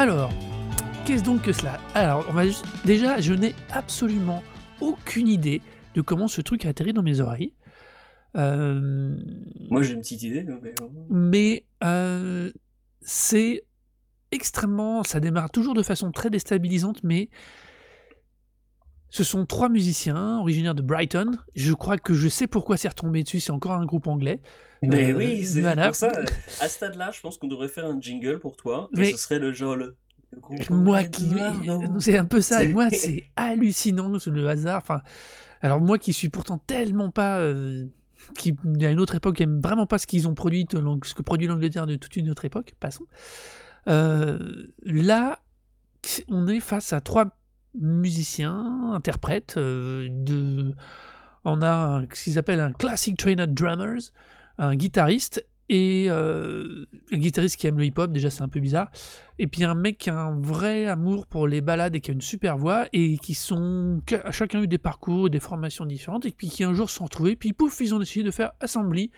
Alors, qu'est-ce donc que cela? Alors, on va juste... déjà, je n'ai absolument aucune idée de comment ce truc a atterri dans mes oreilles. Euh, Moi, j'ai une petite idée. mais- mais euh, c'est extrêmement. Ça démarre toujours de façon très déstabilisante, mais ce sont trois musiciens originaires de Brighton. Je crois que je sais pourquoi c'est retombé dessus. C'est encore un groupe anglais. Mais Euh, oui, c'est pour ça. À ce stade-là, je pense qu'on devrait faire un jingle pour toi. Et Mais- ce serait le genre. Le... le groupe Moi qui. C'est un peu ça. Moi, c'est hallucinant le hasard. Enfin, alors moi qui suis pourtant tellement pas. euh, qui à une autre époque aime vraiment pas ce qu'ils ont produit, ce que produit l'Angleterre de toute une autre époque, passons. Euh, là, on est face à trois musiciens, interprètes. euh, de, on a ce qu'ils appellent un classic trainer drummers, un guitariste et euh, un guitariste qui aime le hip-hop. Déjà, c'est un peu bizarre. Et puis un mec qui a un vrai amour pour les balades et qui a une super voix et qui sont a chacun eu des parcours, des formations différentes et puis qui un jour se sont retrouvés. Puis pouf, ils ont décidé de faire assembly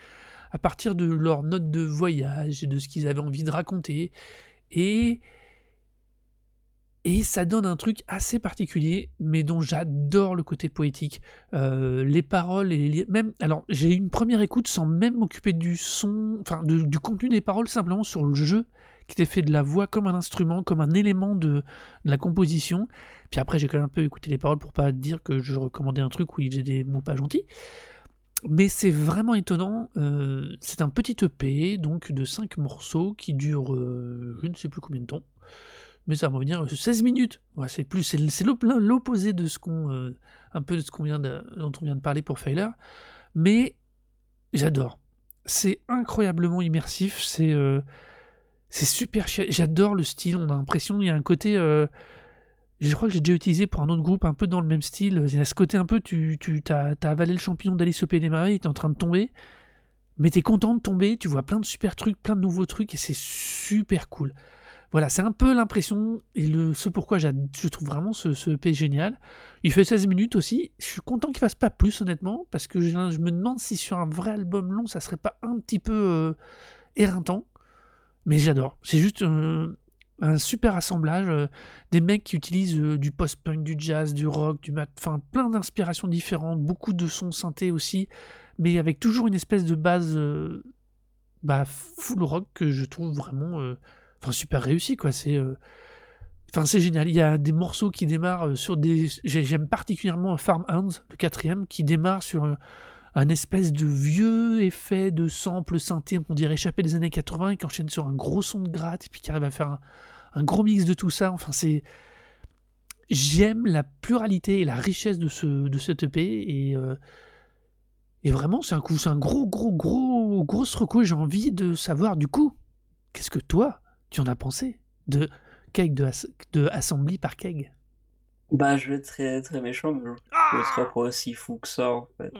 à partir de leurs notes de voyage et de ce qu'ils avaient envie de raconter. Et et ça donne un truc assez particulier, mais dont j'adore le côté poétique. Euh, les paroles et les même. Alors, j'ai eu une première écoute sans même m'occuper du son, enfin du contenu des paroles, simplement sur le jeu qui était fait de la voix comme un instrument, comme un élément de, de la composition. Puis après, j'ai quand même un peu écouté les paroles pour pas dire que je recommandais un truc où il faisait des mots pas gentils. Mais c'est vraiment étonnant. euh, c'est un petit EP, donc de 5 morceaux qui dure euh, je ne sais plus combien de temps. Mais ça va revenir euh, 16 minutes. C'est plus, c'est c'est l'op- l'opposé de ce qu'on, euh, un peu de ce qu'on vient de, dont on vient de parler pour Failer. Mais j'adore. C'est incroyablement immersif. C'est, euh, c'est J'adore le style. On a l'impression il y a un côté. euh, je crois que j'ai déjà utilisé pour un autre groupe un peu dans le même style. Il y a ce côté un peu, tu, as, avalé le champignon d'Alice au Pays des Merveilles, tu es en train de tomber, mais tu es content de tomber, tu vois plein de super trucs, plein de nouveaux trucs, et c'est super cool. Voilà, c'est un peu l'impression, et le, ce pourquoi je trouve vraiment ce, EP génial. Il fait 16 minutes aussi, je suis content qu'il fasse pas plus honnêtement, parce que je, me demande si sur un vrai album long, ça serait pas un petit peu euh, éreintant, mais j'adore. C'est juste euh, un super assemblage, euh, des mecs qui utilisent du post-punk, du jazz, du rock, du mat, enfin plein d'inspirations différentes, beaucoup de sons synthés aussi, mais avec toujours une espèce de base bah, full rock que je trouve vraiment enfin, super réussi quoi. C'est euh, enfin c'est génial. Il y a des morceaux qui démarrent euh, sur des j'ai- j'aime particulièrement Farm Hands, le quatrième, qui démarre sur un, un espèce de vieux effet de sample synthé qu'on dirait échappé des années 80 et qui enchaîne sur un gros son de gratte et puis qui arrive à faire un, gros mix de tout ça. Enfin, c'est. J'aime la pluralité et la richesse de ce de cet EP et, euh, et vraiment c'est un coup, c'est un gros gros gros grosse reco. et J'ai envie de savoir du coup, qu'est-ce que toi tu en as pensé de Keg de, As- de Assembly par Keg Bah, je vais être très, très méchant, mais je ne serai pas aussi fou que ça, en fait.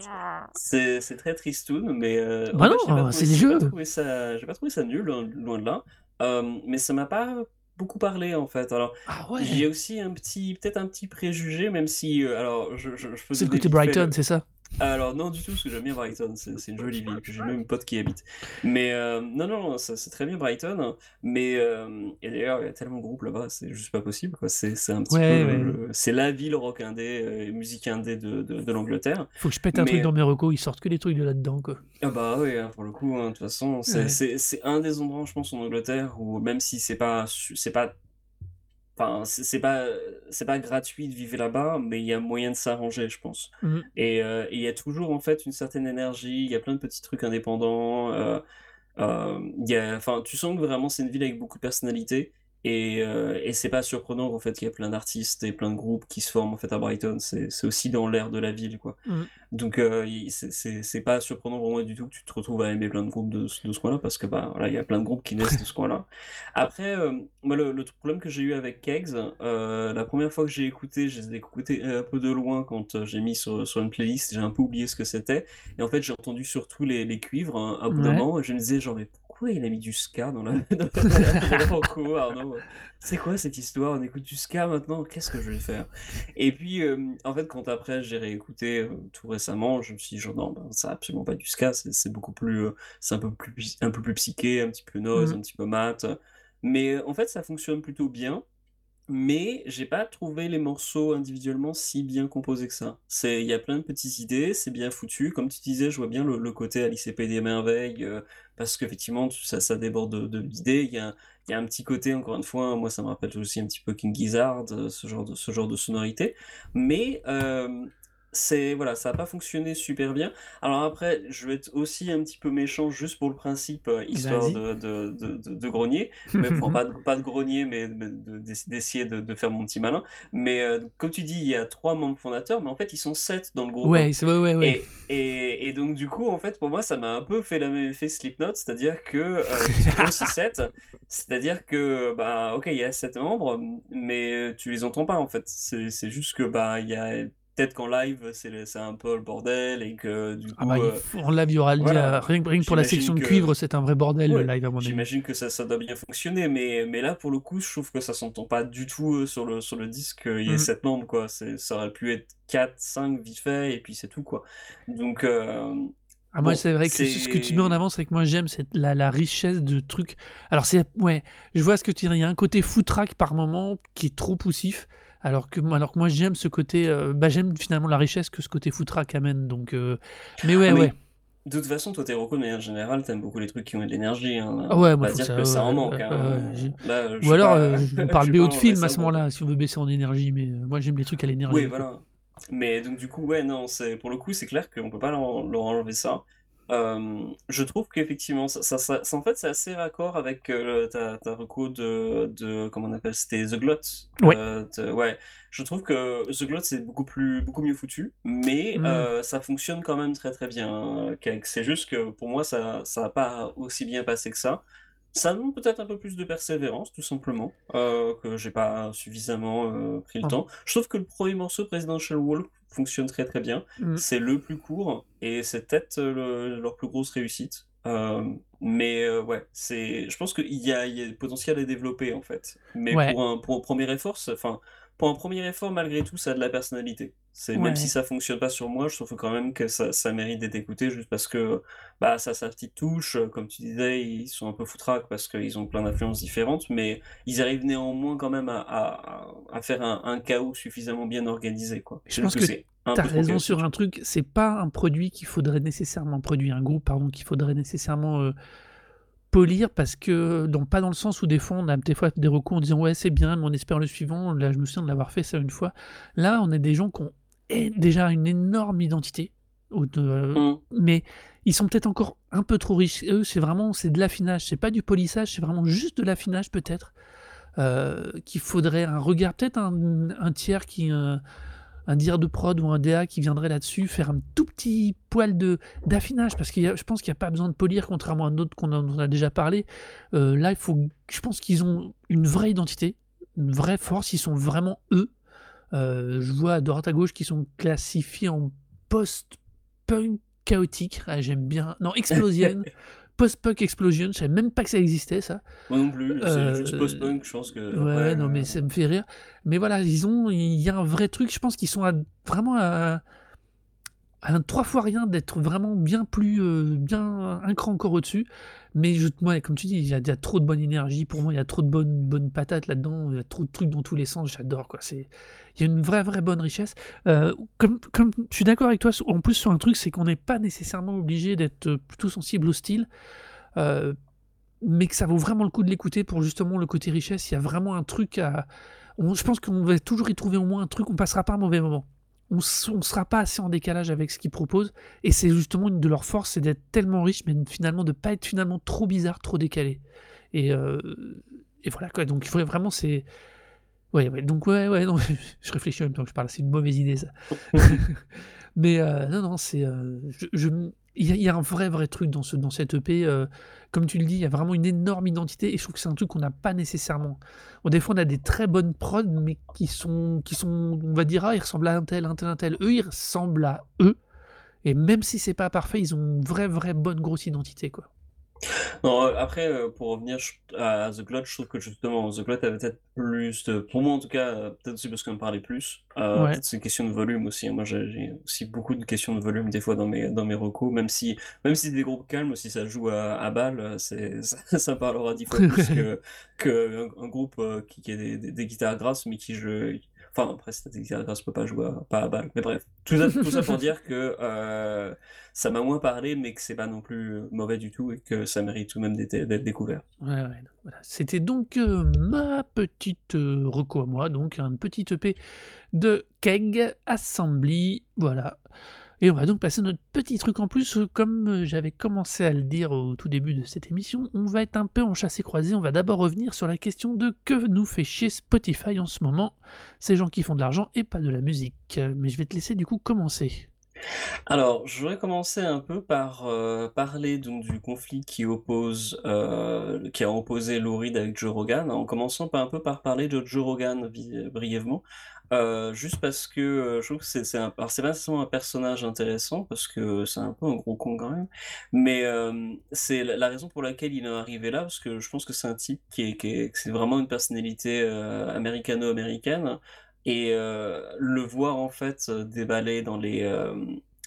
C'est c'est très tristoun, mais... euh, Bah non, j'ai pas trouvé- c'est des j'ai pas jeux. trouvé ça- J'ai pas trouvé ça nul, loin, loin de là. Euh, mais ça m'a pas beaucoup parlé, en fait. Alors, Ah j'ai ouais. aussi un petit... Peut-être un petit préjugé, même si... euh, alors, je, je, je C'est le côté Brighton, c'est ça? Alors, non, du tout, parce que j'aime bien Brighton, c'est une jolie ville, j'ai même une pote qui y habite. Mais euh, non, non, c'est très bien Brighton, mais euh, et d'ailleurs, il y a tellement de groupes là-bas, c'est juste pas possible. C'est un petit Ouais, peu, ouais. c'est la ville rock indé, euh, musique indé de, de, de l'Angleterre. Faut que je pète un Mais- truc dans mes recos, ils sortent que des trucs de là-dedans. Ah bah oui, hein, pour le coup, hein, de toute façon, c'est Ouais. un des endroits, je pense, en Angleterre où même si c'est pas, pas, enfin, c'est pas, c'est pas gratuit de vivre là-bas, mais il y a moyen de s'arranger, je pense. Et euh, et il y a toujours en fait une certaine énergie, il y a plein de petits trucs indépendants. euh, euh, il y a, enfin, tu sens que vraiment c'est une ville avec beaucoup de personnalité. Et, euh, et c'est pas surprenant en fait qu'il y a plein d'artistes et plein de groupes qui se forment en fait à Brighton. C'est aussi dans l'air de la ville, quoi. Mm. Donc euh, c'est pas surprenant pour moi du tout que tu te retrouves à aimer plein de groupes de, ce- de ce coin-là parce que bah voilà, il y a plein de groupes qui naissent de ce coin-là. Après, euh, moi le, le problème que j'ai eu avec Kegs, euh, la première fois que j'ai écouté, je les ai écoutés un peu de loin quand euh, j'ai mis sur, sur une playlist, j'ai un peu oublié ce que c'était. Et en fait, j'ai entendu surtout les, les cuivres hein, à bout d'un Ouais. moment et je me disais genre mais pourquoi il a mis du ska dans la, dans Arnaud? C'est quoi cette histoire? On écoute du ska maintenant? Qu'est-ce que je vais faire? Et puis, en fait, quand après j'ai réécouté tout récemment, je me suis dit, genre, non, ben, c'est absolument pas du ska, c'est beaucoup plus, euh, c'est un peu plus, un peu plus psyché, un petit peu noise, Mm. un petit peu mat. Mais euh, en fait, ça fonctionne plutôt bien. Mais j'ai pas trouvé les morceaux individuellement si bien composés que ça. C'est, il y a plein de petites idées, c'est bien foutu. Comme tu disais, je vois bien le, le côté Alice et des merveilles, euh, parce qu'effectivement, ça, ça déborde de, de d'idées. Il y a, il y a un petit côté, encore une fois, moi ça me rappelle aussi un petit peu King Gizzard, euh, ce genre de, ce genre de sonorité. Mais euh, c'est, voilà, ça n'a pas fonctionné super bien. Alors après, je vais être aussi un petit peu méchant juste pour le principe, euh, histoire de, de, de, de- de grogner. Mais enfin, pas de, pas de grogner, mais mais de- d'ess- d'essayer de, faire mon petit malin. Mais euh, comme tu dis, il y a trois membres fondateurs, mais en fait, ils sont sept dans le groupe. hein. Ouais, c'est ouais, ouais, ouais. Et, et, et donc, du coup, en fait, pour moi, ça m'a un peu fait la même effet Slipknot, c'est-à-dire que euh, ils sont aussi sept. C'est-à-dire que, bah, ok, il y a sept membres, mais tu les entends pas, en fait. C'est c'est juste que, bah, il y a. Peut-être qu'en live, c'est un peu le bordel et que du coup. Ah bah, il euh, faut- en live, il y aura le voilà. rien, rien que pour la section de cuivre, c'est un vrai bordel Ouais, le live à mon avis. J'imagine que ça, ça doit bien fonctionner, mais, mais là, pour le coup, je trouve que ça s'entend pas du tout euh, sur le, sur le disque. Il y a Mhm. 7 membres, quoi. Ça aurait pu être 4, 5 vite fait, et puis c'est tout, quoi. Donc, euh, Ah, moi, Bon, c'est vrai que ce- que tu mets en avant, c'est que moi j'aime c'est la, la richesse de trucs. Alors, c'est ouais, je vois ce que tu dis. Il y a un côté footrack par moment qui est trop poussif. Alors que, moi- alors que moi j'aime ce côté. euh, bah, j'aime finalement la richesse que ce côté footrack amène. Donc, euh, mais ouais, Ah, mais ouais. de toute façon, toi, t'es reco de manière générale, t'aimes beaucoup les trucs qui ont de l'énergie. Hein. Ah ouais, moi, dire que que ça- ça en ouais, manque. ouais, hein. Là, je Ou suis alors, pas- euh, je on parle suis BO de film à ce moment-là, si on veut baisser en énergie. Mais moi j'aime les trucs à l'énergie. Oui, quoi. voilà. Mais donc du coup, ouais, non, c'est pour le coup, c'est clair qu'on peut pas leur, leur enlever ça. Euh, je trouve qu'effectivement, ça, ça, ça- ça- en fait, c'est assez raccord avec euh, ta, ta reco de, de, comment on appelle, c'était The Glot. Ouais. Euh, de- ouais. Je trouve que The Glot, c'est beaucoup plus, beaucoup mieux foutu, mais Mm. euh, ça fonctionne quand même très très bien. Keg. C'est juste que pour moi, ça, ça n'a pas aussi bien passé que ça. Ça demande peut-être un peu plus de persévérance, tout simplement, que j'ai pas suffisamment pris le Ah. temps. Je trouve que le premier morceau, Presidential Walk, fonctionne très très bien. Mm. C'est le plus court et c'est peut-être euh, le- leur plus grosse réussite. Euh, mais euh, ouais, c'est, je pense qu'il y a, il y a potentiel à développer en fait. Mais Ouais. pour un, pour un premier effort, enfin, pour un premier effort, malgré tout, ça a de la personnalité. C'est, Ouais. même si ça fonctionne pas sur moi, je trouve quand même que ça, ça mérite d'être écouté juste parce que bah, ça sa petite touche. Comme tu disais, ils sont un peu foutraques parce qu'ils ont plein d'influences différentes, mais ils arrivent néanmoins quand même à, à, à faire un, un chaos suffisamment bien organisé. Quoi. Je pense que c'est un T'as peu trop raison sur un truc, c'est pas un produit qu'il faudrait nécessairement produire, un groupe pardon, qu'il faudrait nécessairement euh, polir parce que donc pas dans le sens où des fois on a des fois des recours en disant ouais c'est bien mais on espère le suivant. Là je me souviens de l'avoir fait ça une fois. Là on a des gens qui ont déjà une énorme identité, ou de- Mm. mais ils sont peut-être encore un peu trop riches. Eux c'est vraiment c'est de l'affinage, c'est pas du polissage, c'est vraiment juste de l'affinage peut-être. euh, qu'il faudrait un regard, peut-être un, un tiers qui, euh, un dire de prod ou un DA qui viendrait là-dessus faire un tout petit poil de d'affinage parce que je pense qu'il n'y a pas besoin de polir contrairement à d'autres qu'on en a déjà parlé. Euh, là, il faut, je pense qu'ils ont une vraie identité, une vraie force. Ils sont vraiment eux. Euh, je vois à droite à gauche qui sont classifiés en post-punk chaotique. Ah, J'aime bien. Non, explosion. Post-punk explosion. Je savais même pas que ça existait ça. Moi non plus, c'est Euh, juste post-punk, je pense que. Ouais, non, mais euh, ça me fait rire. Mais voilà, ils ont, il y a un vrai truc. Je pense qu'ils sont à- vraiment à, trois fois rien d'être vraiment bien plus, euh, bien un cran encore au-dessus. Mais je, ouais, comme tu dis, il y, a, trop de bonne énergie. Pour moi, il y a trop de bonnes, bonnes patates là-dedans. Il y a trop de trucs dans tous les sens. J'adore quoi. C'est, il y a une vraie, vraie bonne richesse. Euh, comme, comme je suis d'accord avec toi. En plus, sur un truc, c'est qu'on n'est pas nécessairement obligé d'être euh, plutôt sensible au style. Mais que ça vaut vraiment le coup de l'écouter pour justement le côté richesse. Il y a vraiment un truc à. je pense qu'on va toujours y trouver au moins un truc, on passera pas un mauvais moment. On ne sera pas assez en décalage avec ce qu'ils proposent. Et c'est justement une de leurs forces, c'est d'être tellement riche, mais finalement de pas être finalement trop bizarre, trop décalé. Et, euh, et voilà quoi, donc il faudrait vraiment c'est ouais, ouais, donc ouais, ouais, non, je réfléchis en même temps que je parle, c'est une mauvaise idée ça. Mais heu, non, non, c'est, heu, je il y a un vrai, vrai truc dans ce dans cette EP, heu, comme tu le dis, il y a vraiment une énorme identité et je trouve que c'est un truc qu'on n'a pas nécessairement. Bon, des fois, on a des très bonnes prods, mais qui sont qui sont, on va dire: «Ah, il ressemble à un tel, un tel, un tel». Eux, ils ressemblent à eux et même si c'est pas parfait, ils ont une vraie, vraie bonne grosse identité, quoi. Non, heu, après, heu, pour revenir à The Glut, je trouve que justement The Glut avait peut-être plus de pour moi en tout cas, heu, peut-être aussi parce qu'on en parlait plus, heu, Ouais. peut-être c'est une question de volume aussi, hein. Moi j'ai j'ai aussi beaucoup de questions de volume des fois dans mes dans mes recos, même si même si c'est des groupes calmes, si ça joue à à balle, c'est ça ça parlera 10 fois plus que qu'un un groupe, qui qui a des des des guitares grasses, mais qui joue enfin après guitares grasses, tu peux pas jouer à pas à balle, mais bref. Tout ça tout ça pour dire que, heu, ça m'a moins parlé, mais que c'est pas non plus, mauvais du tout et que ça mérite tout de même d'être découvert. Ouais, voilà. C'était donc, heu, ma petite, heu, reco à moi, donc un petit EP de Keg Assembly, voilà et on va donc passer notre petit truc en plus, heu, comme, heu, j'avais commencé à le dire au tout début de cette émission, on va être un peu en chassé-croisé. On va d'abord revenir sur la question de que nous fait chier Spotify en ce moment? Ces gens qui font de l'argent et pas de la musique. Mais je vais te laisser du coup commencer. Alors, je voudrais commencer un peu par, heu, parler donc du conflit qui oppose, qui a opposé Lou Reed avec Joe Rogan, en commençant par un peu par parler de Joe Rogan brièvement. Heu, juste parce que, heu, je trouve que c'est c'est un pas forcément un personnage intéressant parce que c'est un peu un gros con quand même, mais hem, c'est la la raison pour laquelle il est arrivé là, parce que je pense que c'est un type qui est qui est vraiment une personnalité, américano-américaine et le voir en fait, déballer dans les,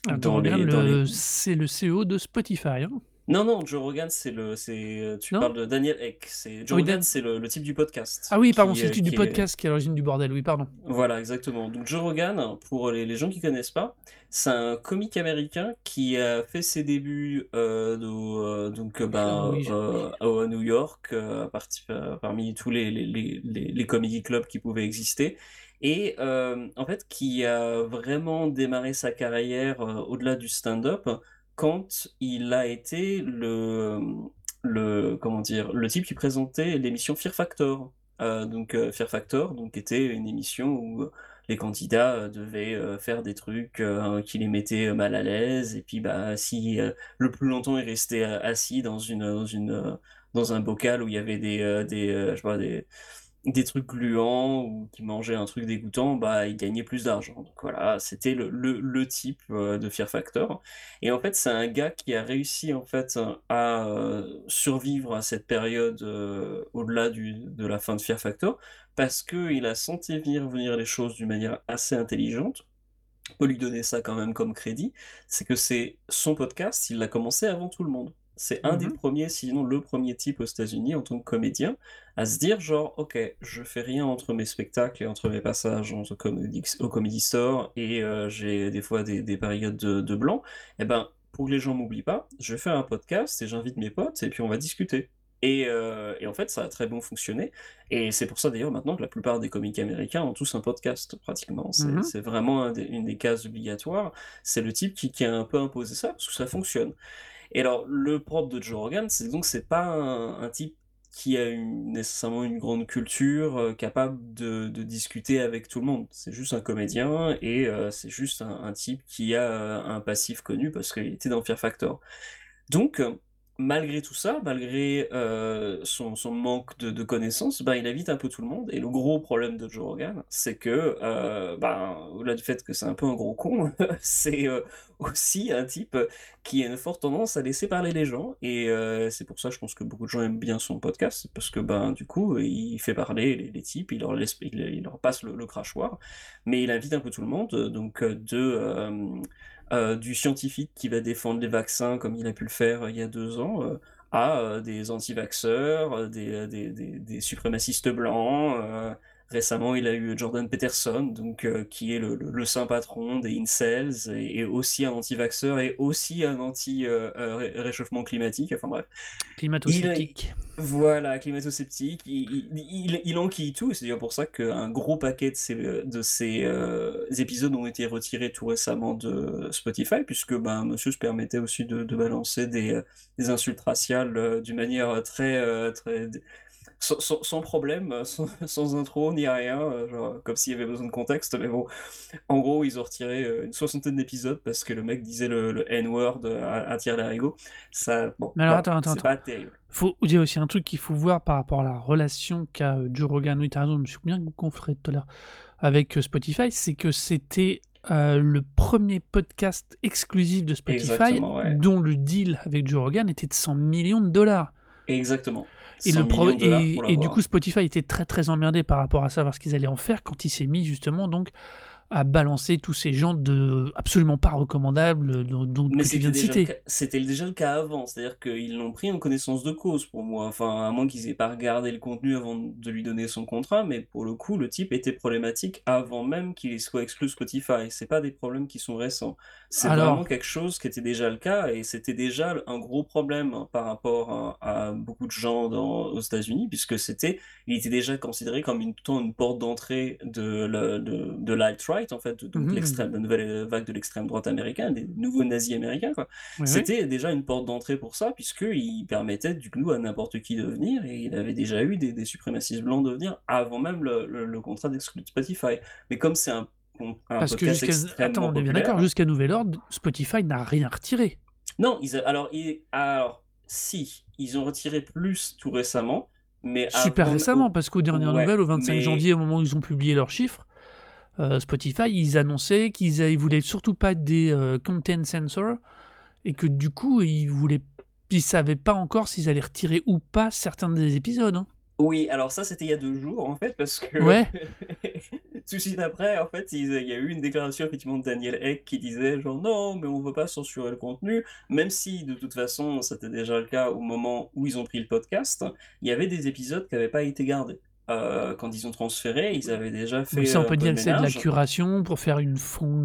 Ah, dans les dans les le c'est le CEO de Spotify, hein? Non, non, Joe Rogan, c'est le tu Non? parles de Daniel. C'est Joe Oui, Rogan, Dan c'est le le type du podcast ah oui, pardon, c'est le type du est podcast qui est à l'origine du bordel, oui, pardon. voilà, exactement. Donc Joe Rogan, pour les les gens qui connaissent pas, c'est un comique américain qui a fait ses débuts, heu, do heu, donc, Oui, ah au à New York, parmi tous les les les les les comedy clubs qui pouvaient exister et en fait, qui a vraiment démarré sa carrière, au-delà du stand-up, quand il a été le, le comment dire? Le type qui présentait l'émission Fear Factor. Heu, donc, heu, Fear Factor, donc était une émission où, heu, les candidats, devaient, faire des trucs, qui les mettaient, mal à l'aise et puis, bah, si, le plus longtemps ils restaient, assis dans une, dans une, dans un bocal où il y avait des, des, je sais pas, des des trucs gluants ou qui mangeaient un truc dégoûtant, bah, ils gagnaient plus d'argent. Donc voilà, c'était le le type, heu, de Fear Factor et en fait, c'est un gars qui a réussi en fait, à, heu, survivre à cette période, heu, au-delà de la fin de Fear Factor, parce qu'il a senti venir venir les choses d'une manière assez intelligente. On peut lui donner ça quand même comme crédit, c'est que c'est son podcast, il l'a commencé avant tout le monde. C'est un Mmh des mh. premiers, sinon le premier type aux États-Unis en tant que comédien, à se dire genre: «OK, je fais rien entre mes spectacles et entre mes passages en comedy au Comedy Store et heu, j'ai des fois des des périodes de de blanc et ben, pour que les gens m'oublient pas, je vais faire un podcast et j'invite mes potes et puis on va discuter» et et en fait, ça a très bien fonctionné et c'est pour ça d'ailleurs maintenant que la plupart des comiques américains ont tous un podcast pratiquement. Mmh C'est mh. c'est vraiment un des une des cases obligatoires. C'est le type qui qui a un peu imposé ça parce que ça fonctionne et alors le propre de Joe Rogan, c'est donc c'est pas un type qui a une nécessairement une grande culture, heu, capable de discuter avec tout le monde. C'est juste un comédien et heu, c'est juste un un type qui a, heu, un passif connu parce qu'il était dans Fear Factor. Donc, malgré tout ça, malgré, heu, son son manque de de connaissances, ben, il invite un peu tout le monde. Et le gros problème de Joe Rogan, c'est que, heu, ben, au-delà du fait que c'est un peu un gros con, c'est, heu, aussi un type, qui a une forte tendance à laisser parler les gens. Et c'est pour ça, je pense que beaucoup de gens aiment bien son podcast parce que, ben, du coup, il fait parler les les types, il leur laisse il il leur passe le le crachoir, mais il invite un peu tout le monde, donc, de, heu, du scientifique qui va défendre les vaccins comme il a pu le faire, heu, il y a 2 ans, heu, à, des anti-vaxxeurs, des, des suprémacistes blancs, récemment il a eu Jordan Peterson donc, heu, qui est le le le saint patron des incels et et aussi un anti-vaxxeur et aussi un anti, heu heu, ré réchauffement climatique, enfin bref. Climato-sceptique. voilà, climato-sceptique, il il il il enquille tout et c'est d'ailleurs pour ça qu'un gros paquet de ces, de épisodes ont été retirés tout récemment de Spotify puisque, ben, monsieur se permettait aussi de de balancer des, des insultes raciales, d'une manière, très, très sans, sans- sans problème, euh, sans, sans intro ni rien, euh, genre, comme s'il y avait besoin de contexte, mais bon, en gros, ils ont retiré euh, une soixantaine d'épisodes parce que le mec disait le, le N-word à, Thierry Larigot. Ça, bon, Mais alors, attends, attends, c'est pas terrible. Faut dire aussi un truc qu'il faut voir par rapport à la relation qu'a Joe Rogan, oui, t'as raison, je me souviens qu'on ferait tout à l'heure avec Spotify, c'est que c'était euh, le premier podcast exclusif de Spotify ouais. dont le deal avec Joe Rogan était de 100 millions de dollars. Exactement. Et, 100 le pro- millions de dollars et, pour et du coup, Spotify était très très emmerdé par rapport à savoir ce qu'ils allaient en faire quand il s'est mis justement donc à balancer tous ces gens de absolument pas recommandables dont, dont- Mais tu viens de citer. c'était déjà le cas avant, c'est-à-dire qu'ils l'ont pris en connaissance de cause pour moi. Enfin, à moins qu'ils aient pas regardé le contenu avant de lui donner son contrat, mais pour le coup, le type était problématique avant même qu'il soit exclu Spotify. C'est pas des problèmes qui sont récents. C'est Alors- vraiment quelque chose qui était déjà le cas et c'était déjà un gros problème hein, par rapport à, à beaucoup de gens dans, aux États-Unis, puisque c'était, il était déjà considéré comme une, porte d'entrée de, de, de en fait, donc l'extrême, la nouvelle vague de l'extrême droite américaine, des nouveaux nazis américains, quoi. Oui, oui. C'était déjà une porte d'entrée pour ça, puisqu'il permettait du coup à n'importe qui de venir, et il avait déjà eu des, des suprémacistes blancs de venir avant même le, le- le contrat d'exclus de Spotify. Mais comme c'est un, un Parce que attends, on est bien d'accord, jusqu'à nouvel ordre, Spotify n'a rien retiré. Non, ils a- alors, alors, si, ils ont retiré plus tout récemment, mais Super avant- récemment, parce qu'aux dernières Ouais, nouvelles, au 25 mais- janvier, au moment où ils ont publié leurs chiffres, euh, Spotify, ils annonçaient qu'ils ils voulaient surtout pas des euh, content censors et que du coup, ils voulaient, ils savaient pas encore s'ils allaient retirer ou pas certains des épisodes. hein. Oui, alors ça c'était il y a deux jours en fait, parce que Ouais. tout de suite après, en fait, il y a eu une déclaration effectivement de Daniel Eck qui disait genre non, mais on veut pas censurer le contenu, même si de toute façon c'était déjà le cas au moment où ils ont pris le podcast, il y avait des épisodes qui n'avaient pas été gardés. Euh, quand ils ont transféré, ils avaient déjà fait Donc ça, on un peut peu dire que c'est de la curation pour faire une,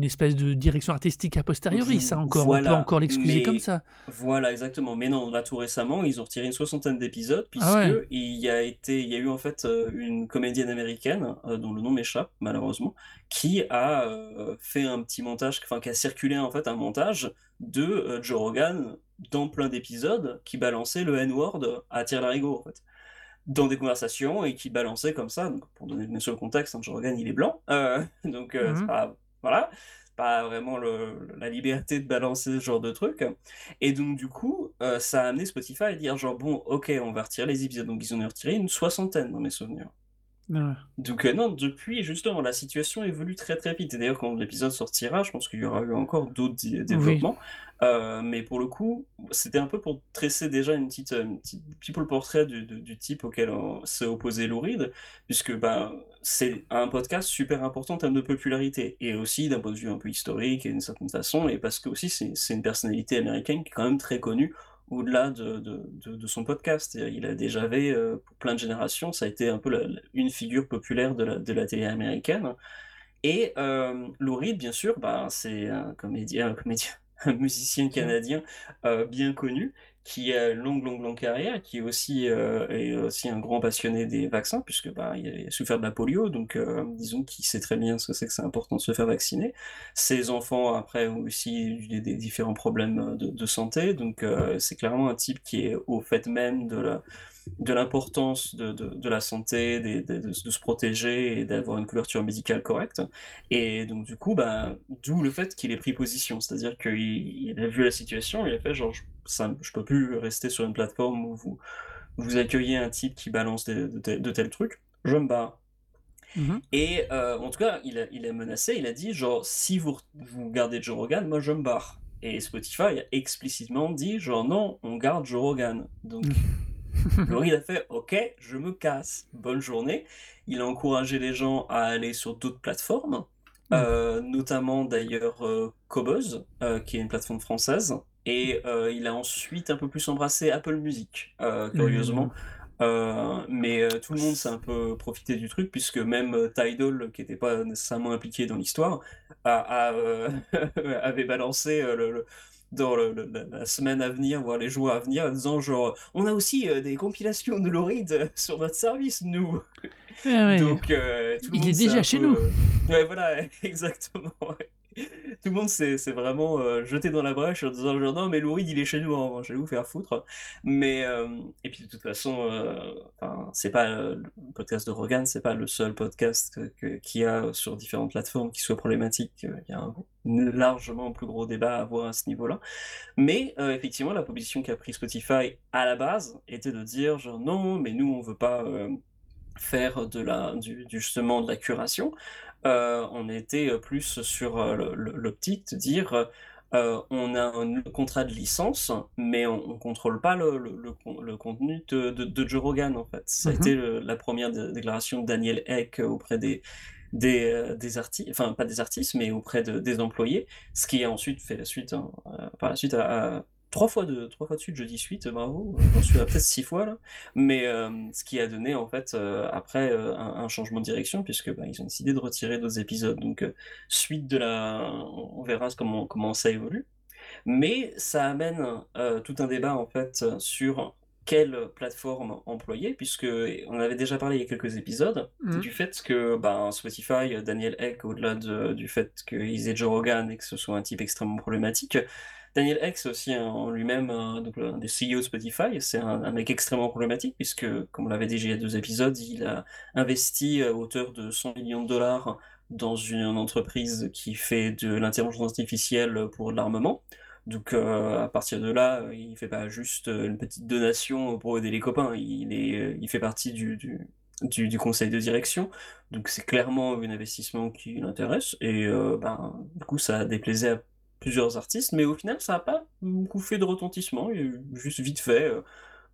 espèce de direction artistique a posteriori. Ça encore, on Voilà, peut encore l'excuser mais- comme ça. Voilà, exactement. Mais non, là tout récemment, ils ont retiré une soixantaine d'épisodes puisque Ah ouais. il y a été, il y a eu en fait euh, une comédienne américaine euh, dont le nom m'échappe malheureusement, qui a euh, fait un petit montage, enfin qui a circulé en fait un montage de euh, Joe Rogan dans plein d'épisodes qui balançait le N-word à Thierry Larigot en fait dans des conversations et qui balançait comme ça. Donc, pour donner bien sûr le contexte, hein, Joe Rogan il est blanc, euh, donc euh, c'est Mhm. pas voilà, c'est pas vraiment le- la liberté de balancer ce genre de truc. Et donc, du coup, euh, ça a amené Spotify à dire genre, bon, ok, on va retirer les épisodes. Donc, ils en ont retiré une soixantaine dans mes souvenirs. Ouais. Donc, euh, non, depuis, justement, la situation évolue très très vite. Et d'ailleurs, quand l'épisode sortira, je pense qu'il y aura eu encore d'autres développements. Euh, mais pour le coup, c'était un peu pour tresser déjà une petite, une petite people portrait du, du- du type auquel s'est opposé Lou Reed, puisque ben, c'est un podcast super important en termes de popularité, et aussi d'un point de vue un peu historique et d'une certaine façon, et parce que aussi c'est c'est une personnalité américaine qui est quand même très connue au-delà de, de, de- de son podcast. Il a déjà avait, euh, pour plein de générations, ça a été un peu la- une figure populaire de la, de la télé américaine. Et euh, Lou Reed, bien sûr, bah, c'est un comédien, un comédien, un musicien canadien euh, bien connu, qui a une longue, longue, longue carrière, qui est aussi, euh, est aussi un grand passionné des vaccins, puisque bah, il a souffert de la polio, donc euh, disons qu'il sait très bien ce que c'est que c'est important de se faire vacciner. Ses enfants, après, ont aussi des, différents problèmes de, de santé, donc euh, c'est clairement un type qui est au fait même de la de l'importance de, de, de la santé, des- de, de- de se protéger et d'avoir une couverture médicale correcte. Et donc, du coup, bah, d'où le fait qu'il ait pris position. C'est-à-dire qu'il il a vu la situation, il a fait genre, je, ça, je peux plus rester sur une plateforme où vous, vous accueillez un type qui balance des- de, tel- de tels trucs, je me barre. Mhm. Et euh, en tout cas, il a, il a menacé, il a dit genre, si vous, vous gardez Joe Rogan, moi je me barre. Et Spotify a explicitement dit genre, non, on garde Joe Rogan. Donc, il a fait OK, je me casse, bonne journée. Il a encouragé les gens à aller sur d'autres plateformes, euh, notamment d'ailleurs euh, Cobuzz, euh, qui est une plateforme française. Et euh, il a ensuite un peu plus embrassé Apple Music, curieusement. Euh, mais tout le monde s'est un peu profité du truc, puisque même Tidal, qui n'était pas nécessairement impliqué dans l'histoire, avait balancé le, le- dans le- le- la, semaine à venir, voire les jours à venir, en disant genre, on a aussi euh, des compilations de Loride sur notre service, nous. Ouais. Donc, euh, tout le Il monde est déjà chez peu- nous. Ouais, voilà, exactement. ouais. Tout le monde s'est vraiment euh, jeté dans la brèche en disant genre non mais Lou Reed il est chez nous, hein, je vais vous faire foutre. Mais euh, et puis de toute façon, euh, c'est pas le podcast de Rogan, c'est pas le seul podcast qu'il y a sur différentes plateformes qui soit problématique. Il y a un largement plus gros débat à avoir à ce niveau-là. Mais euh, effectivement, la position qu'a pris Spotify à la base était de dire genre non, mais nous on veut pas faire de la du, justement de la curation. Euh, on était euh, plus sur euh, l'optique de dire euh, on a un contrat de licence, mais on, on contrôle pas le, le- le con- le contenu de, de, de Joe Rogan en fait. Ça a Mhm. été la première dé- déclaration de Daniel Eck auprès des des, des artistes, enfin pas des artistes, mais auprès de, des employés, ce qui a ensuite fait la suite, hein, par la suite à, à- trois fois de trois fois de suite, je dis suite, bravo, j'en suis à peut-être six fois là, mais euh, ce qui a donné en fait euh, après euh, un, un changement de direction puisque bah, ils ont décidé de retirer d'autres épisodes, donc suite de la, on verra comment comment ça évolue, mais ça amène tout un débat en fait sur quelle plateforme employer, puisque on avait déjà parlé il y a quelques épisodes Mhm. du fait que ben, Spotify, Daniel Eck, au-delà de- du fait qu'ils aient Joe Rogan et que ce soit un type extrêmement problématique, Daniel c'est aussi un- en lui-même un, donc, des CEO de Spotify, c'est un, mec extrêmement problématique, puisque, comme on l'avait dit il y a deux épisodes, il a investi à hauteur de 100 millions de dollars dans une entreprise qui fait de l'intelligence artificielle pour l'armement. Donc euh, à partir de là, euh, il fait pas juste euh, une petite donation pour aider les copains, il est, euh, il fait partie du, du, conseil de direction. Donc c'est clairement un investissement qui l'intéresse et euh, ben, du coup ça a déplaisé à plusieurs artistes, mais au final ça n'a pas beaucoup fait de retentissement, il y a eu juste vite fait euh,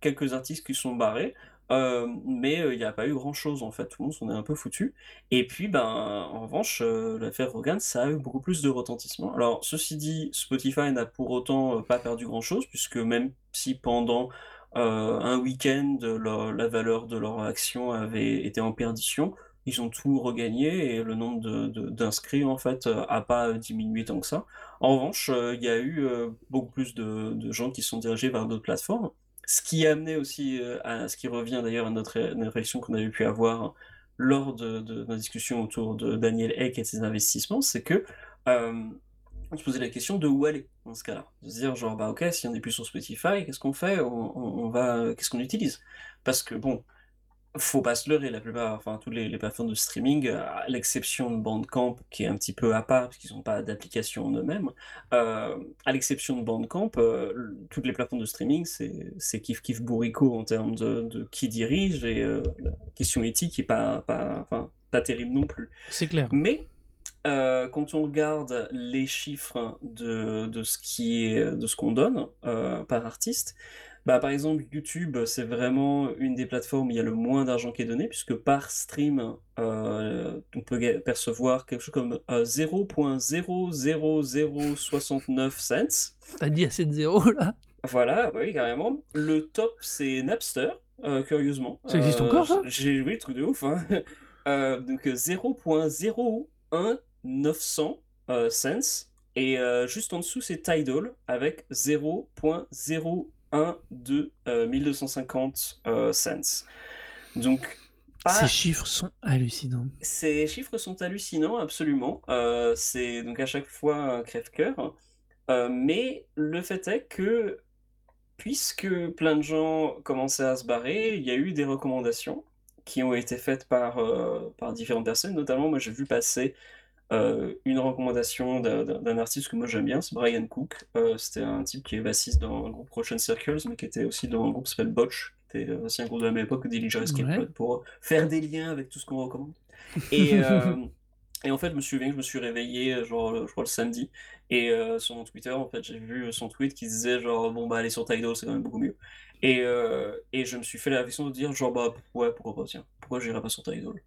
quelques artistes qui sont barrés. euh, mais euh, il n'y a pas eu grand-chose en fait, tout le monde s'en est un peu foutu. Et puis, ben, en revanche, l'affaire Rogan, ça a eu beaucoup plus de retentissement. Alors, ceci dit, Spotify n'a pour autant pas perdu grand-chose, puisque même si pendant un week-end, la valeur de leur action avait été en perdition, ils ont tout regagné et le nombre d'inscrits, en fait, a pas diminué tant que ça. En revanche, euh, il y a eu euh, beaucoup plus de, gens qui sont dirigés vers d'autres plateformes, ce qui a amené aussi euh, à ce qui revient d'ailleurs à notre, notre réflexion qu'on avait pu avoir lors de, de nos discussions autour de Daniel Eck et ses investissements, c'est que on se posait la question de où aller dans ce cas-là. De se dire genre bah ok si on n'est plus sur Spotify, qu'est-ce qu'on fait? On- on va qu'est-ce qu'on utilise? Parce que bon, faut pas se leurrer, la plupart, enfin toutes les, les plateformes de streaming, à l'exception de Bandcamp qui est un petit peu à part parce qu'ils n'ont pas d'application en eux-mêmes, euh, à l'exception de Bandcamp, euh, toutes les plateformes de streaming c'est c'est kiff kiff bourricot en termes de, de qui dirige et euh, la question éthique est pas pas enfin pas terrible non plus. C'est clair. Mais euh, quand on regarde les chiffres de, de ce qu'on donne par artiste, bah, par exemple, YouTube, c'est vraiment une des plateformes où il y a le moins d'argent qui est donné, puisque par stream, euh, on peut percevoir quelque chose comme euh, 0.00069 cents. T'as dit assez de zéro là Voilà, oui, carrément. Le top, c'est Napster, euh, curieusement. Ça existe Euh, encore, ça? J'ai oui, le truc de ouf. Hein. Euh, donc euh, 0.01900 euh, cents. Et euh, juste en dessous, c'est Tidal avec 0.012 euh, 1250 euh, cents. Donc, pas- Ces chiffres sont hallucinants. ces chiffres sont hallucinants, absolument. Euh, c'est donc à chaque fois un crève-cœur. Euh, mais le fait est que, puisque plein de gens commençaient à se barrer, il y a eu des recommandations qui ont été faites par, euh, par différentes personnes. Notamment, moi, j'ai vu passer euh, une recommandation d'un artiste que moi j'aime bien, c'est Brian Cook. Euh, c'était un type qui est bassiste dans le groupe Russian Circles, mais qui était aussi dans un groupe qui s'appelle Botch, qui était aussi un groupe de la même époque que Dillinger Escape Ouais. Pour faire des liens avec tout ce qu'on recommande. Et, euh, et en fait, je me souviens que je me suis réveillé, euh, genre, je crois le samedi, et euh, sur mon Twitter, en fait, j'ai vu son tweet qui disait, genre, bon, bah, aller sur Tidal, c'est quand même beaucoup mieux. Et, euh, et je me suis fait la réflexion de dire, genre, bah, ouais, pourquoi pas, tiens, pourquoi j'irais pas sur Tidal?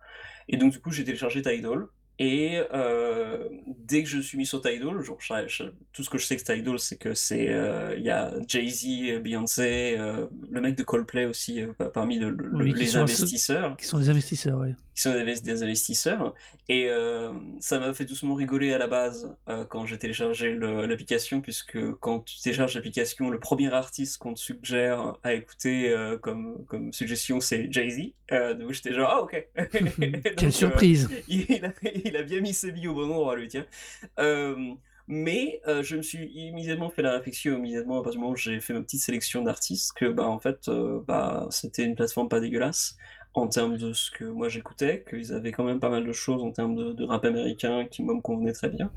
Et donc, du coup, j'ai téléchargé Tidal. Et euh, dès que je suis mis sur Tidal, genre, je- je- tout ce que je sais que Tidal, c'est que c'est euh, il y a Jay-Z, Beyoncé, euh, le mec de Coldplay aussi par- parmi le- le- Oui, qui les assez- investisseurs, Qui sont les investisseurs, ouais. Qui sont des, investisseurs. Et euh, ça m'a fait doucement rigoler à la base euh, quand j'ai téléchargé l'application, puisque quand tu télécharges l'application, le premier artiste qu'on te suggère à écouter euh, comme, comme suggestion, c'est Jay-Z. Donc j'étais genre, ah ok. Donc, Quelle surprise il a, il a bien mis ses billes au bon endroit, lui, tiens. Mais je me suis immédiatement fait la réflexion, immédiatement, à partir du moment où j'ai fait ma petite sélection d'artistes, que bah, en fait, bah, c'était une plateforme pas dégueulasse en termes de ce que moi j'écoutais, qu'ils avaient quand même pas mal de choses en termes de, rap américain qui me convenaient très bien,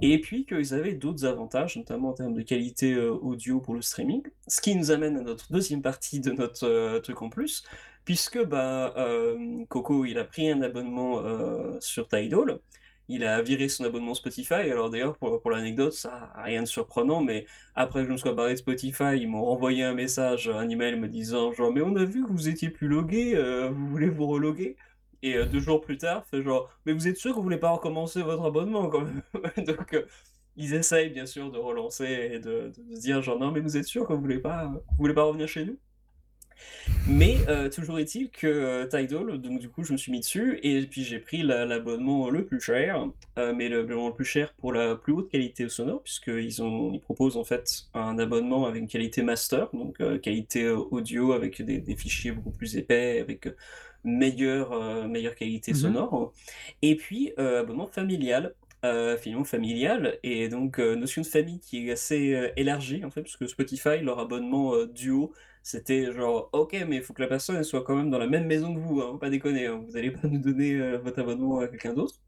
et puis qu'ils avaient d'autres avantages, notamment en termes de qualité euh, audio pour le streaming, ce qui nous amène à notre deuxième partie de notre euh, truc en plus, puisque bah, euh, Coco il a pris un abonnement sur Tidal, il a viré son abonnement Spotify, alors d'ailleurs pour, pour l'anecdote, ça rien de surprenant, mais après que je me sois barré de Spotify, ils m'ont renvoyé un message, un email me disant genre mais on a vu que vous étiez plus logué, euh, vous voulez vous reloguer? Et euh, deux jours plus tard, fait genre mais vous êtes sûr que vous voulez pas recommencer votre abonnement quand même? Donc euh, ils essayent bien sûr de relancer et de, de se dire genre non mais vous êtes sûr que vous voulez pas, vous voulez pas revenir chez nous? Mais euh, toujours est-il que euh, Tidal, donc du coup je me suis mis dessus et puis j'ai pris la- l'abonnement le plus cher, euh, mais le- l'abonnement le plus cher pour la plus haute qualité sonore, puisqu'ils ils proposent en fait un abonnement avec une qualité master, donc qualité audio avec des, des fichiers beaucoup plus épais, avec meilleure, meilleure qualité Mhm. sonore, et puis abonnement familial. Euh, finalement familial et donc euh, notion de famille qui est assez euh, élargie en fait parce que Spotify leur abonnement duo c'était genre, ok, mais il faut que la personne elle soit quand même dans la même maison que vous, hein, pas déconner, hein, vous allez pas nous donner euh, votre abonnement à quelqu'un d'autre.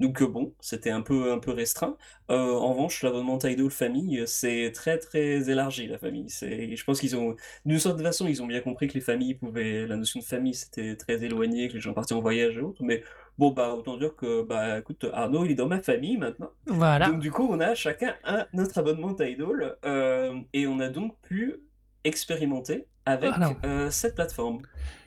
Donc euh, bon, c'était un peu, un peu restreint. Euh, en revanche, l'abonnement Tidal Famille, c'est très très élargi, la famille. C'est, je pense qu'ils ont, d'une certaine façon, ils ont bien compris que les familles pouvaient, la notion de famille, c'était très éloigné, que les gens partaient en voyage et autres, mais bon, bah, autant dire que, bah, écoute, Arnaud, il est dans ma famille maintenant. Voilà. Donc du coup, on a chacun un notre abonnement Tidal euh, et on a donc pu expérimenter avec Alors. euh, cette plateforme.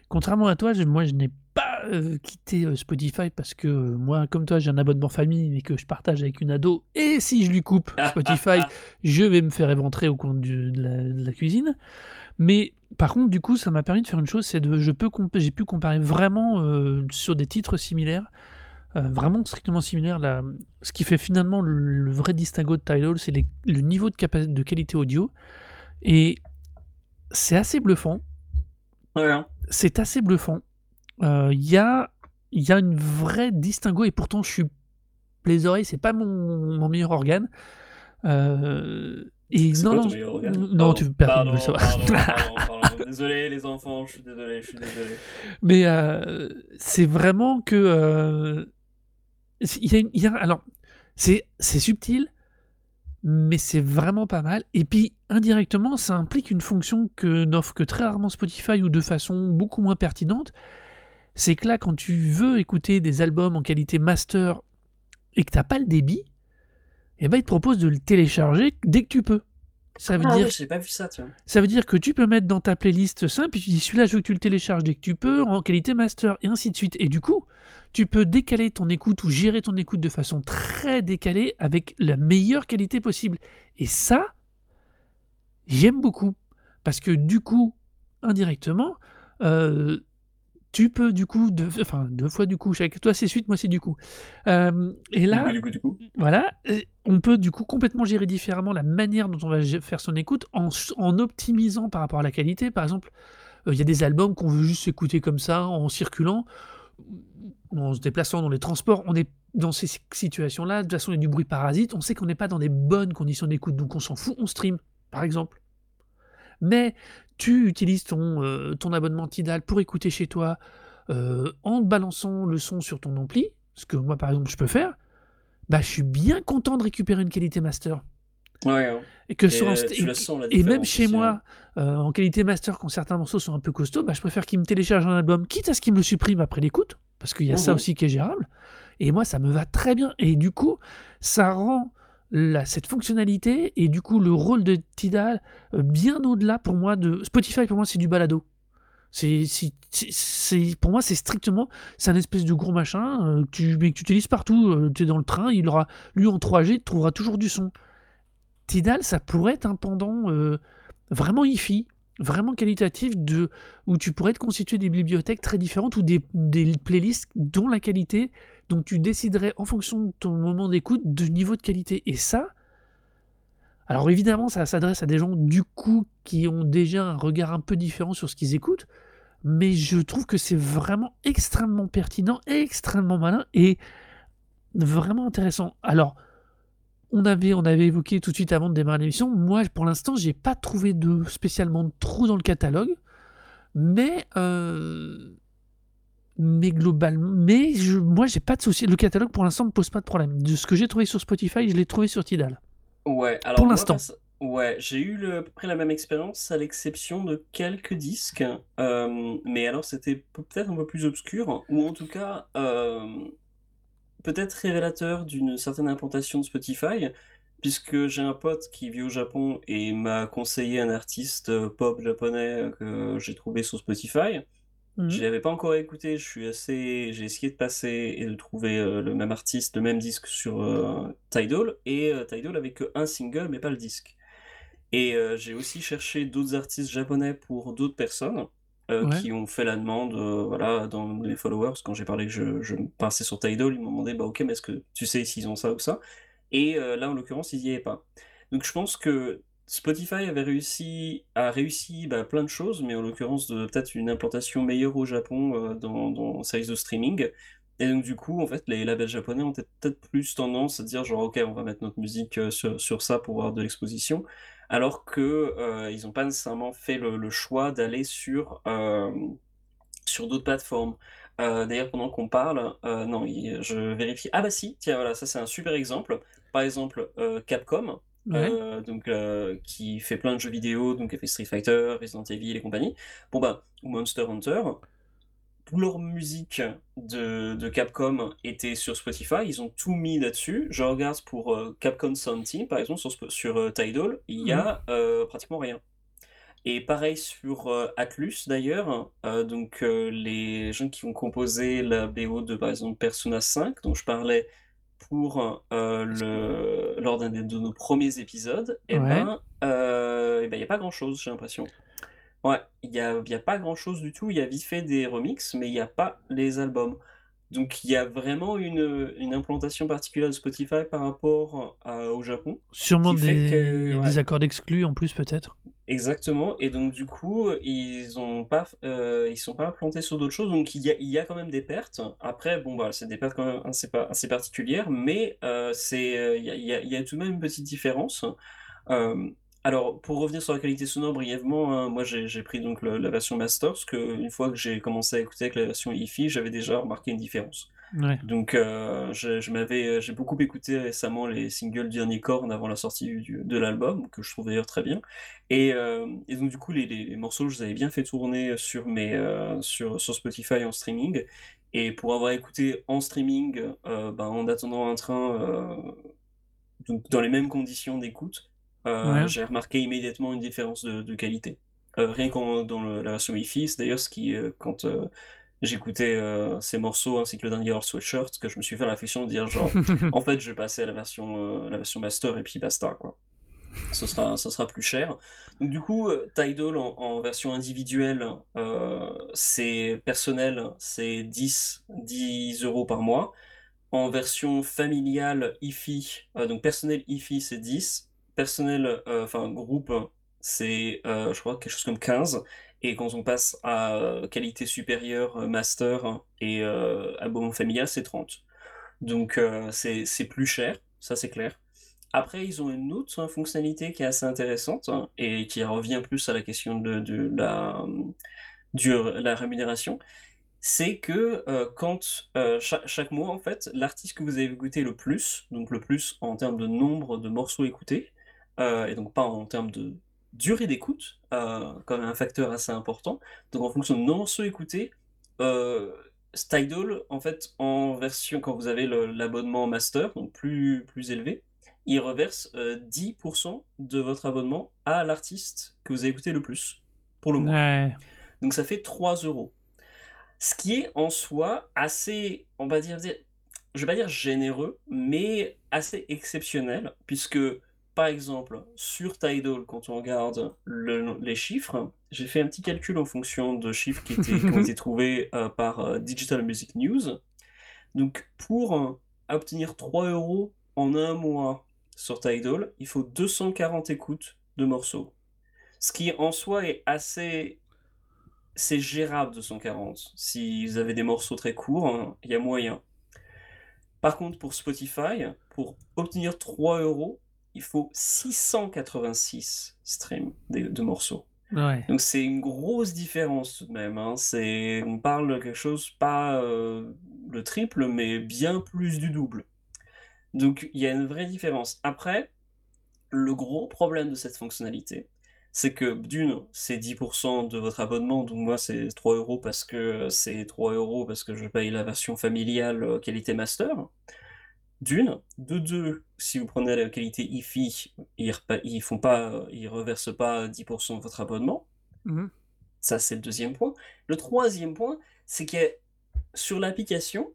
Contrairement à toi, je- moi je n'ai pas euh, quitté euh, Spotify parce que moi, comme toi, j'ai un abonnement famille mais que je partage avec une ado. Et si je lui coupe Spotify, je vais me faire éventrer au compte du- de, la, de la cuisine. Mais par contre, du coup, ça m'a permis de faire une chose, c'est de, je peux, j'ai pu comparer vraiment sur des titres similaires, euh, vraiment strictement similaires. La, ce qui fait finalement le, le vrai distinguo de Tidal, c'est le niveau de qualité audio. Et c'est assez bluffant Ouais, hein. c'est assez bluffant. Euh, Il y, a, y a une vraie distinguo et pourtant je suis les oreilles c'est pas mon, mon meilleur organe. Euh, et non non meilleur organe? non Pardon, tu personne ne le savoir. Désolé les enfants, je suis désolé, je suis désolé. Mais euh, c'est vraiment que euh, il y a, une- il y a- alors c'est c'est subtil mais c'est vraiment pas mal. Et puis, indirectement, ça implique une fonction que n'offre que très rarement Spotify ou de façon beaucoup moins pertinente. C'est que là, quand tu veux écouter des albums en qualité master et que t'as pas le débit, eh ben, il te propose de le télécharger dès que tu peux. Ça veut Ah dire ouais, j'ai pas vu ça, tiens. ça veut dire que tu peux mettre dans ta playlist simple, puis tu dis celui-là, je veux que tu le télécharges dès que tu peux, en qualité master, et ainsi de suite. Et du coup, tu peux décaler ton écoute ou gérer ton écoute de façon très décalée avec la meilleure qualité possible. Et ça, j'aime beaucoup. Parce que du coup, indirectement, euh, tu peux du coup, deux, enfin deux fois du coup, chaque, toi c'est suite, moi c'est du coup. Euh, et là, Du coup, du coup, du coup. voilà, on peut du coup complètement gérer différemment la manière dont on va faire son écoute en, en optimisant par rapport à la qualité. Par exemple, euh, il y a des albums qu'on veut juste écouter comme ça, en circulant, en se déplaçant dans les transports. On est dans ces si- situations-là, de toute façon, il y a du bruit parasite. On sait qu'on n'est pas dans des bonnes conditions d'écoute, donc on s'en fout, on stream, par exemple. Mais tu utilises ton, euh, ton abonnement Tidal pour écouter chez toi euh, en balançant le son sur ton ampli, ce que moi par exemple je peux faire, bah je suis bien content de récupérer une qualité master. Ouais, hein. Et que Et, sur euh, même chez moi, euh, en qualité master, quand certains morceaux sont un peu costauds, bah, je préfère qu'ils me téléchargent un album, quitte à ce qu'ils me le suppriment après l'écoute, parce qu'il y a ça Mhm. aussi qui est gérable. Et moi, ça me va très bien. Et du coup, ça rend cette fonctionnalité et du coup le rôle de Tidal euh, bien au-delà pour moi de Spotify. Pour moi, c'est du balado. C'est, pour moi, c'est strictement, c'est un espèce de gros machin euh, que tu, mais utilises partout. tu es dans le train, il aura, lui en 3G, tu trouveras toujours du son. Tidal, ça pourrait être un pendant euh, vraiment hi-fi, vraiment qualitatif, de, où tu pourrais te constituer des bibliothèques très différentes ou des, des playlists dont la qualité, dont tu déciderais en fonction de ton moment d'écoute du niveau de qualité. Et ça, alors évidemment, ça s'adresse à des gens du coup qui ont déjà un regard un peu différent sur ce qu'ils écoutent, mais je trouve que c'est vraiment extrêmement pertinent, extrêmement malin et Vraiment intéressant. Alors, on avait, évoqué tout de suite avant de démarrer l'émission. Moi, pour l'instant, j'ai pas trouvé de spécialement de trou dans le catalogue, mais euh, mais globalement, mais je, moi, j'ai pas de souci. Le catalogue, pour l'instant, me pose pas de problème. De ce que j'ai trouvé sur Spotify, je l'ai trouvé sur Tidal. Ouais, alors Pour l'instant. ouais, j'ai eu le- à peu près la même expérience, à l'exception de quelques disques, euh, mais alors c'était pe- peut-être un peu plus obscur, ou en tout cas euh, peut-être révélateur d'une certaine implantation de Spotify, puisque j'ai un pote qui vit au Japon et m'a conseillé un artiste euh, pop japonais que j'ai trouvé sur Spotify. Mhm. Je l'avais pas encore écouté, je suis assez, j'ai essayé de passer et de trouver euh, le même artiste, le même disque sur euh, Tidal, et euh, Tidal avait que un single mais pas le disque. Et euh, j'ai aussi cherché d'autres artistes japonais pour d'autres personnes euh, Ouais. qui ont fait la demande, voilà, dans mes followers, quand j'ai parlé que je, je passais sur Tidal, ils m'ont demandé, bah ok, mais est-ce que tu sais s'ils ont ça ou ça? Et là, en l'occurrence, ils y avaient pas. Donc je pense que Spotify avait réussi, a réussi bah, plein de choses, mais en l'occurrence de peut-être une implantation meilleure au Japon euh, dans, dans service de streaming. Et donc du coup, en fait, les labels japonais ont peut-être plus tendance à dire genre ok, on va mettre notre musique euh, sur, sur ça pour avoir de l'exposition, alors que euh, ils n'ont pas nécessairement fait le, choix d'aller sur euh, sur d'autres plateformes. D'ailleurs, pendant qu'on parle, non, je vérifie. Ah bah si, tiens, voilà, ça c'est un super exemple. Par exemple, Capcom, Ouais. euh, donc, euh, qui fait plein de jeux vidéo, donc a fait Street Fighter, Resident Evil et compagnie. Bon bah, ou Monster Hunter, toute leur musique de, de Capcom était sur Spotify, ils ont tout mis là-dessus. Je regarde pour euh, Capcom Sound Team, par exemple, sur, sur euh, Tidal, il y a euh, pratiquement rien. Et pareil sur Atlus d'ailleurs, donc les gens qui ont composé la BO de par exemple Persona 5, dont je parlais pour euh, le, lors d'un de nos premiers épisodes, et Ouais. ben, euh, eh ben, il n'y a pas grand-chose, j'ai l'impression. Ouais, il n'y a, y a pas grand-chose du tout, il y a vite fait des remixes, mais il n'y a pas les albums. Donc il y a vraiment une, une implantation particulière de Spotify par rapport à- au Japon. Sûrement des, que, ouais. des accords d'exclus en plus, peut-être. Exactement, et donc du coup, ils ont pas, euh, sont pas implantés sur d'autres choses, donc il y a, il y a quand même des pertes. Après, bon, bah, c'est des pertes quand même assez, assez particulières, mais euh, c'est, euh, il y a, tout de même une petite différence. Euh, alors, pour revenir sur la qualité sonore brièvement, hein, moi j'ai pris donc la version master, parce que une fois que j'ai commencé à écouter avec la version hi-fi, j'avais déjà remarqué une différence. Ouais. Donc, euh, je, je m'avais, j'ai beaucoup écouté récemment les singles du dernier Korn avant la sortie du- de l'album, que je trouve d'ailleurs très bien. Et, euh, et donc, du coup, les, les- les morceaux, je les avais bien fait tourner sur, mes, euh, sur, sur Spotify en streaming. Et pour avoir écouté en streaming, euh, ben, en attendant un train, euh, donc dans les mêmes conditions d'écoute, euh, Ouais. j'ai remarqué immédiatement une différence de, de qualité. Euh, rien qu'en dans le- la version Wi-Fi, c'est d'ailleurs ce qui, euh, quand euh, j'écoutais euh, ces morceaux ainsi que le dernier Earl Sweatshirt, que je me suis fait réflexion de dire genre, en fait, je vais passer à la version, euh, la version master et puis basta, quoi. Ce sera, ça sera plus cher. Donc, du coup, euh, Tidal en, en version individuelle, euh, c'est personnel, c'est 10, 10 euros par mois. En version familiale IFI, donc personnel IFI, c'est 10. Personnel, enfin groupe, c'est je crois quelque chose comme 15. Et quand on passe à euh, qualité supérieure, euh, master et euh, abonnement familial, c'est 30. Donc euh, c'est plus cher, ça c'est clair. Après, ils ont une autre hein, fonctionnalité qui est assez intéressante hein, et qui revient plus à la question de, de la, du- la rémunération. C'est que euh, quand euh, chaque, chaque mois, en fait, l'artiste que vous avez écouté le plus, donc le plus en termes de nombre de morceaux écoutés, euh, et donc pas en termes de durée d'écoute, euh, quand même un facteur assez important. Donc en fonction de morceaux écoutés, euh, Tidal, en fait, en version, quand vous avez l'abonnement master, donc plus, plus élevé, il reverse euh, 10% de votre abonnement à l'artiste que vous avez écouté le plus pour le mois. Ouais. Donc ça fait 3 euros. Ce qui est en soi assez, on va dire, dire- je vais pas dire généreux, mais assez exceptionnel, puisque par exemple sur Tidal, quand on regarde le- les chiffres, j'ai fait un petit calcul en fonction de chiffres qui, étaient, qui ont été trouvés euh, par euh, Digital Music News. Donc pour euh, obtenir 3 euros en un mois sur Tidal, il faut 240 écoutes de morceaux. Ce qui en soi est assez c'est gérable 240. Si vous avez des morceaux très courts, hein, il y a moyen. Par contre, pour Spotify, pour obtenir 3 euros, il faut 686 streams de, de morceaux. Ouais. Donc c'est une grosse différence tout de même. hein. C'est, on parle de quelque chose, pas euh, le triple, mais bien plus du double. Donc il y a une vraie différence. Après, le gros problème de cette fonctionnalité, c'est que d'une, c'est 10% de votre abonnement, donc moi c'est 3 euros parce que c'est 3 euros parce que je paye la version familiale euh, qualité master. D'une, de deux, si vous prenez la qualité IFI, ils, ils font pas, ils reversent pas 10% de votre abonnement. Mhm. Ça, c'est le deuxième point. Le troisième point, c'est que sur l'application,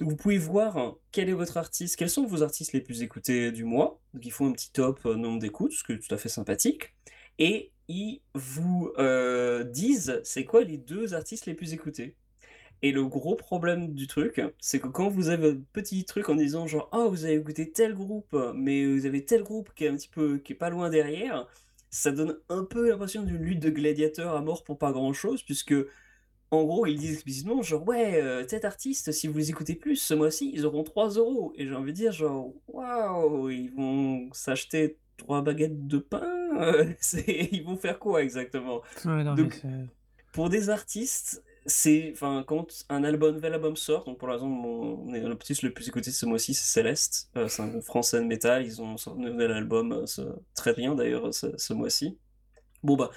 vous pouvez voir quel est votre artiste, quels sont vos artistes les plus écoutés du mois. Donc, ils font un petit top euh, nombre d'écoutes, ce qui est tout à fait sympathique. Et ils vous euh, disent c'est quoi les deux artistes les plus écoutés. Et le gros problème du truc, c'est que quand vous avez un petit truc en disant genre oh vous avez écouté tel groupe, mais vous avez tel groupe qui est un petit peu qui est pas loin derrière, ça donne un peu l'impression d'une lutte de gladiateurs à mort pour pas grand chose, puisque en gros ils disent explicitement genre ouais euh, cet artiste si vous les écoutez plus ce mois-ci ils auront 3 euros et j'ai envie de dire genre waouh ils vont s'acheter trois baguettes de pain euh, ils vont faire quoi exactement? Ouais, non, mais Donc, pour des artistes, c'est enfin quand un album, nouvel album sort, donc pour l'exemple, mon l'artiste le plus écouté ce mois-ci, c'est Céleste. Euh, c'est un français de métal. Ils ont sorti un nouvel album, euh, très bien d'ailleurs ce, ce mois-ci. Bon bah,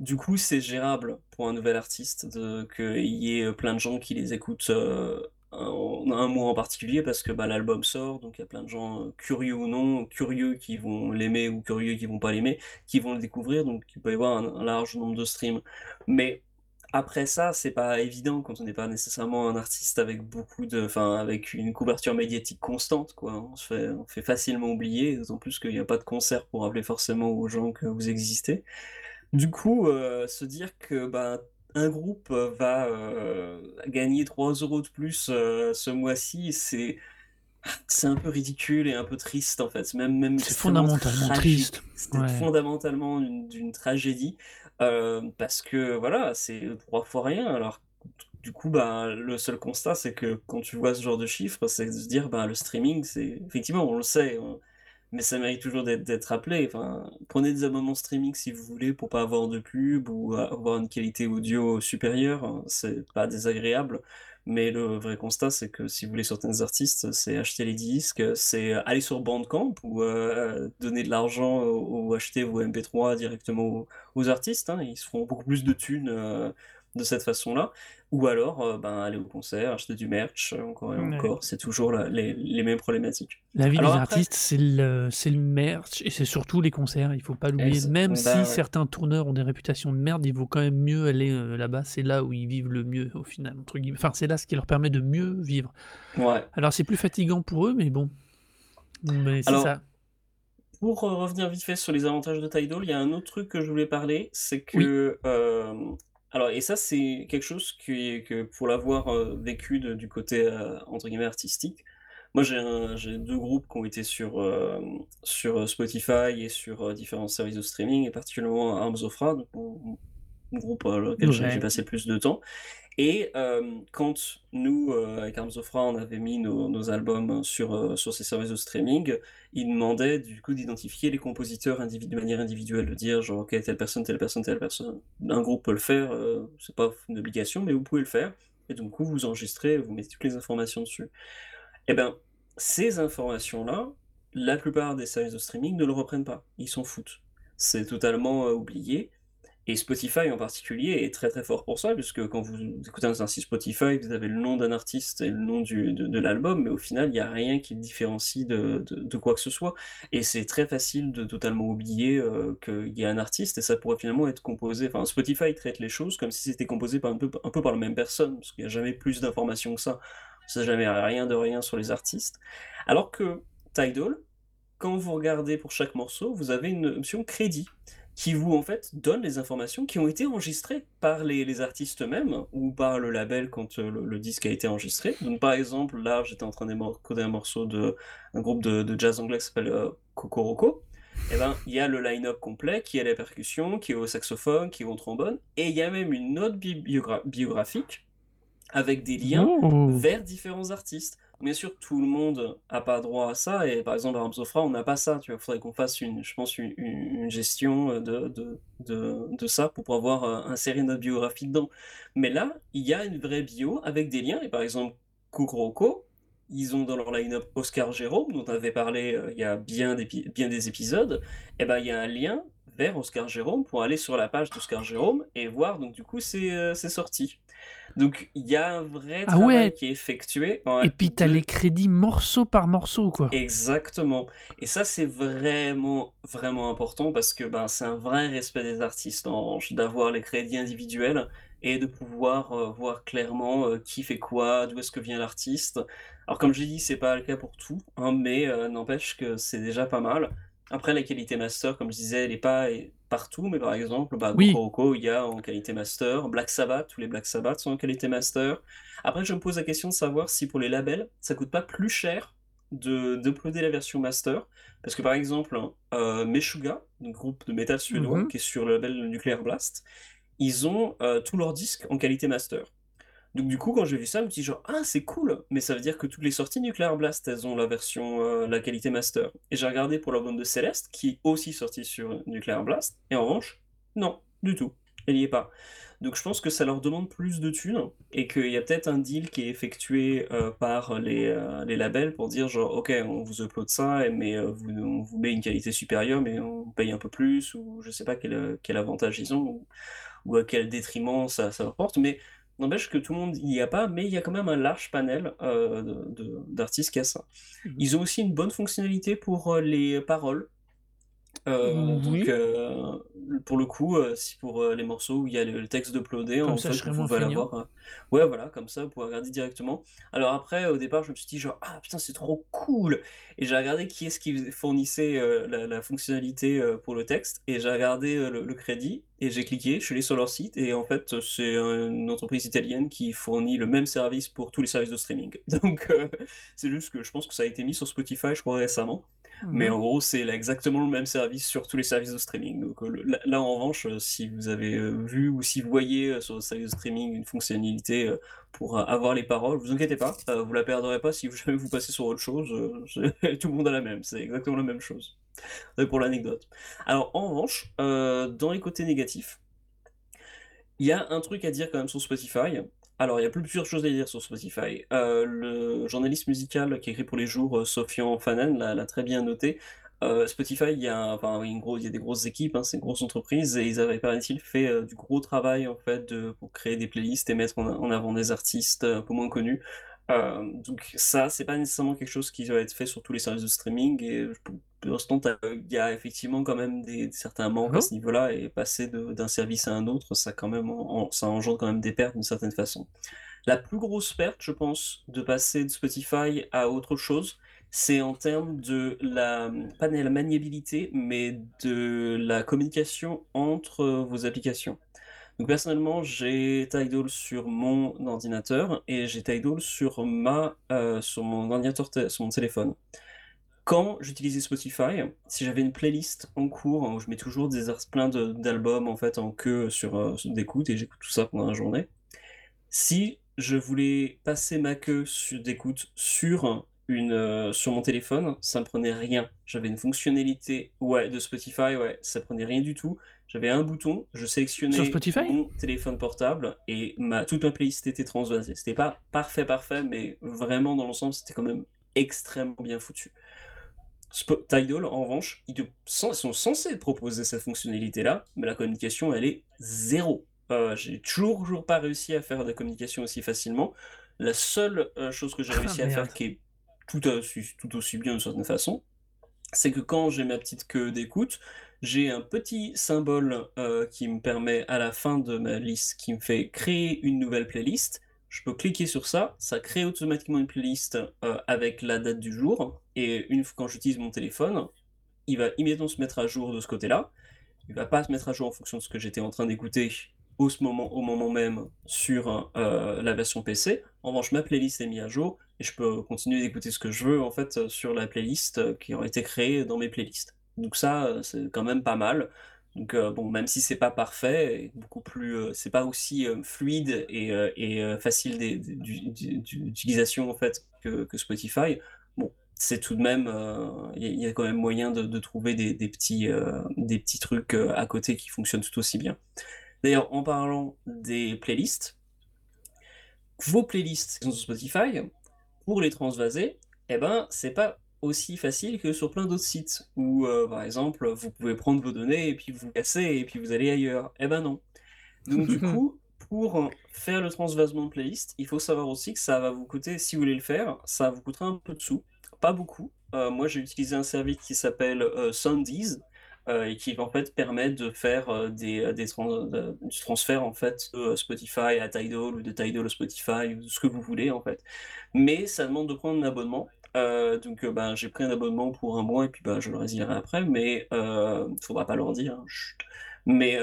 du coup, c'est gérable pour un nouvel artiste qu'il y ait plein de gens qui les écoutent euh, en un mois en particulier parce que bah, l'album sort, donc il y a plein de gens euh, curieux ou non, curieux qui vont l'aimer ou curieux qui vont pas l'aimer, qui vont le découvrir, donc il peut y avoir un, un large nombre de streams. Mais après ça, c'est pas évident quand on n'est pas nécessairement un artiste avec beaucoup de, enfin, avec une couverture médiatique constante, quoi. On se fait, on fait facilement oublier, d'autant plus qu'il n'y a pas de concert pour rappeler forcément aux gens que vous existez. Du coup, euh, se dire que bah, un groupe va euh, gagner 3 euros de plus euh, ce mois-ci, c'est c'est un peu ridicule et un peu triste en fait. Même, même C'est fondamentalement triste. C'était Ouais. fondamentalement une- d'une tragédie parce que voilà, c'est trois fois rien. Alors du coup, bah, le seul constat, c'est que quand tu vois ce genre de chiffres, c'est de se dire, bah, le streaming, c'est effectivement, on le sait, mais ça mérite toujours d'être d'être rappelé. Enfin, prenez des abonnements streaming si vous voulez pour pas avoir de pub ou avoir une qualité audio supérieure. hein, C'est pas désagréable. Mais le vrai constat, c'est que si vous voulez certains artistes, c'est acheter les disques, c'est aller sur Bandcamp ou euh, donner de l'argent ou, acheter vos MP3 directement aux, artistes. hein. Ils se feront beaucoup plus de thunes euh, de cette façon-là. Ou alors, euh, ben, aller au concert, acheter du merch, euh, encore et Ouais. encore. C'est toujours la- les, les mêmes problématiques. La vie Alors des après- artistes, c'est le, c'est le merch et c'est surtout les concerts. Il faut pas l'oublier. Même bah si ouais. certains tourneurs ont des réputations de merde, il vaut quand même mieux aller euh, là-bas. C'est là où ils vivent le mieux au final. Entre guillemets. Enfin, c'est là ce qui leur permet de mieux vivre. Ouais. Alors c'est plus fatigant pour eux, mais bon. Mais c'est Alors, ça. Pour revenir vite fait sur les avantages de Tidal, il y a un autre truc que je voulais parler, c'est que... euh, alors, et ça, c'est quelque chose que pour l'avoir euh, vécu du côté, euh, entre guillemets, artistique, moi j'ai deux groupes qui ont été sur, euh, sur Spotify et sur différents services de streaming, et particulièrement Arms of mon groupe j'ai Ouais. j'ai passé plus de temps. Et euh, quand nous, euh, avec Arms of Ra, on avait mis nos, nos albums sur, euh, sur ces services de streaming, ils demandaient du coup d'identifier les compositeurs de manière individuelle, de dire genre, ok, telle personne, telle personne, telle personne. Un groupe peut le faire, c'est pas une obligation, mais vous pouvez le faire. Et donc, du coup, vous enregistrez, vous mettez toutes les informations dessus. Eh bien, ces informations-là, la plupart des services de streaming ne le reprennent pas. Ils s'en foutent. C'est totalement oublié. Et Spotify en particulier est très très fort pour ça, puisque quand vous écoutez un artiste Spotify, vous avez le nom d'un artiste et le nom du, de, l'album, mais au final, il n'y a rien qui le différencie de, de, quoi que ce soit. Et c'est très facile de totalement oublier euh, qu'il y a un artiste, et ça pourrait finalement être composé. Enfin, Spotify traite les choses comme si c'était composé par un peu, un peu par la même personne, parce qu'il n'y a jamais plus d'informations que ça. Sait jamais rien de rien sur les artistes. Alors que Tidal, quand vous regardez pour chaque morceau, vous avez une option crédit qui vous en fait donne les informations qui ont été enregistrées par les, les artistes eux-mêmes ou par le label quand euh, le, le disque a été enregistré. Donc par exemple, là j'étais en train d'encoder un morceau de un groupe de, de jazz anglais qui s'appelle euh, Kokoroko. Et ben il y a le line-up complet qui est les percussions, qui est au saxophone, qui est au trombone, et il y a même une note bi- biogra- biographique avec des liens Oh. vers différents artistes. Bien sûr, tout le monde a pas droit à ça et par exemple, à Ramsofra, on n'a pas ça, tu vois? Faudrait qu'on fasse une je pense une gestion, heu, de de de ça pour pouvoir, heu, insérer notre biographie dedans. Mais là, il y a une vraie bio avec des liens et par exemple, Cocoroco, ils ont dans leur line-up Oscar Jérôme, dont on avait parlé, heu, il y a bien des épisodes et ben, il y a un lien vers Oscar Jérôme pour aller sur la page d'Oscar Jérôme et voir donc du coup ses sorties. Donc il y a un vrai Ah travail ouais! qui est effectué, ouais, Et puis tu as les crédits morceau par morceau, quoi. Exactement et ça, c'est vraiment, vraiment important parce que, ben, c'est un vrai respect des artistes, en revanche, d'avoir les crédits individuels et de pouvoir, heu, voir clairement, heu, qui fait quoi, d'où est-ce que vient l'artiste. Alors comme j'ai dit, c'est pas le cas pour tout, hein, mais heu, n'empêche que c'est déjà pas mal. Après la qualité master, comme je disais, elle est pas partout, mais par exemple, bah, Oui. Il y a en qualité master, Black Sabbath, tous les Black Sabbath sont en qualité master. Après, je me pose la question de savoir si pour les labels, ça coûte pas plus cher de d'uploader la version master. Parce que par exemple, heu, Meshuggah, donc groupe de métal suédois Mmh mh. qui est sur le label Nuclear Blast, ils ont, heu, tous leurs disques en qualité master. Donc du coup, quand j'ai vu ça, je me suis dit genre: «Ah c'est cool!» mais ça veut dire que toutes les sorties Nuclear Blast, elles ont la version, heu, la qualité master et j'ai regardé pour l'album de Céleste, qui est aussi sorti sur Nuclear Blast et en revanche, non, du tout, elle y est pas. Donc je pense que ça leur demande plus de thunes et qu'il y a peut-être un deal qui est effectué, heu, par les, heu, les labels pour dire genre: «OK, on vous upload ça mais vous on vous met une qualité supérieure, mais on paye un peu plus» ou je sais pas quel, avantage ils ont ou ou à quel détriment ça ça leur porte. Mais n'empêche que tout le monde y a pas, mais il y a quand même un large panel, de d'artistes qui a ça. Mmh mh. Ils ont aussi une bonne fonctionnalité pour, heu, les paroles. Heu, donc Oui. heu, pour le coup, heu, si pour, les morceaux où il y a le le texte d'uploader, Comme en ça, fait, vous pouvez l'avoir, ouais, voilà, comme ça, vous pouvez regarder directement. Alors après, au départ, je me suis dit genre: «Ah putain, c'est trop cool!» et j'ai regardé qui est-ce qui fournissait, la la fonctionnalité, pour le texte et j'ai regardé, le le crédit et j'ai cliqué, je suis allé sur leur site et en fait, c'est, une entreprise italienne qui fournit le même service pour tous les services de streaming. Donc c'est juste que je pense que ça a été mis sur Spotify, je crois récemment, Mmh mais en gros, c'est exactement le même service sur tous les services de streaming. Donc le là en revanche, heu, si vous avez, heu, vu ou si vous voyez, sur votre service de streaming une fonctionnalité, pour avoir les paroles, vous inquiétez pas, vous la perdrez pas si jamais vous passez sur autre chose, tout le monde a la même, c'est exactement la même chose. Pour l'anecdote. Alors en revanche, dans les côtés négatifs il y a un truc à dire quand même sur Spotify. Alors il y a plusieurs choses à dire sur Spotify. Heu, le journaliste musical qui écrit pour Les Jours, heu, Sofian Fanen l'a très bien noté. Heu, Spotify, il y a une gros il y a des grosses équipes, hein, c'est une grosse entreprise et ils avaient, paraît-il, fait, du gros travail en fait pour créer des playlists et mettre en avant des artistes, un peu moins connus. Donc ça, c'est pas nécessairement quelque chose qui va être fait sur tous les services de streaming pour l'instant, il y a effectivement quand même des certains Ah manques à bon? ce niveau-là et passer d'un service à un autre, ça quand même en ça engendre quand même des pertes d'une certaine façon. La plus grosse perte, je pense, de passer de Spotify à autre chose, c'est en termes de la, pas de la maniabilité, mais de la communication entre vos applications. Donc personnellement, j'ai Tidal sur mon ordinateur et j'ai Tidal sur ma, heu, sur mon ordinateur sur mon téléphone. Quand j'utilisais Spotify, si j'avais une playlist en cours où je mets toujours des plein de d'albums en fait en queue sur, sur d'écoute et j'écoute tout ça pendant la journée. Si je voulais passer ma queue d'écoute sur une, heu, sur mon téléphone, ça me prenait rien. J'avais une fonctionnalité ouais, de Spotify, ouais, ça prenait rien du tout. J'avais un bouton, je Sur sélectionnais Spotify? mon téléphone portable et ma toute ma playlist était transvasée. C'était pas parfait, parfait, mais vraiment dans l'ensemble, c'était quand même extrêmement bien foutu. Tidal, en revanche, ils te cen ils sont censés proposer cette fonctionnalité-là, mais la communication, elle est 0. Heu, j'ai toujours toujours pas réussi à faire de la communication aussi facilement. La seule, heu, chose que j'ai Ah réussi à faire qui est tout aussi tout aussi bien d'une certaine façon, c'est que quand j'ai ma petite queue d'écoute, j'ai un petit symbole, heu, qui me permet à la fin de ma liste, qui me fait créer une nouvelle playlist. Je peux cliquer sur ça, ça crée automatiquement une playlist, heu, avec la date du jour et une f quand j'utilise mon téléphone, il va immédiatement se mettre à jour de ce côté-là. Il va pas se mettre à jour en fonction de ce que j'étais en train d'écouter au moment au moment même sur, heu, la version PC. En revanche, ma playlist est mise à jour et je peux continuer d'écouter ce que je veux en fait, sur la playlist, qui aurait été créée dans mes playlists. Donc ça, c'est quand même pas mal. Donc euh, bon, même si c'est pas parfait, beaucoup plus, euh, c'est pas aussi euh, fluide et, facile d'utilisation en fait que, Spotify. Bon, c'est tout de même, il y, a- quand même moyen de, trouver des, petits, des petits trucs à côté qui fonctionnent tout aussi bien. D'ailleurs, en parlant des playlists, vos playlists qui sont sur Spotify, pour les transvaser, eh ben, c'est pas aussi facile que sur plein d'autres sites où, euh, par exemple, vous pouvez prendre vos données et puis vous casser et puis vous allez ailleurs. Eh ben non. Donc du coup, pour faire le transvasement de playlist, il faut savoir aussi que ça va vous coûter, si vous voulez le faire, ça vous coûtera un peu de sous, pas beaucoup. Euh, moi, j'ai utilisé un service qui s'appelle euh, Sundees, euh, et qui en fait permet de faire des, des trans- de- du transfert en fait de Spotify à Tidal ou de Tidal à Spotify ou ce que vous voulez en fait. Mais ça demande de prendre un abonnement. Euh, donc ben, j'ai pris un abonnement pour un mois et puis ben, je le résillerai après, mais euh, faudra pas leur dire. hein. Mais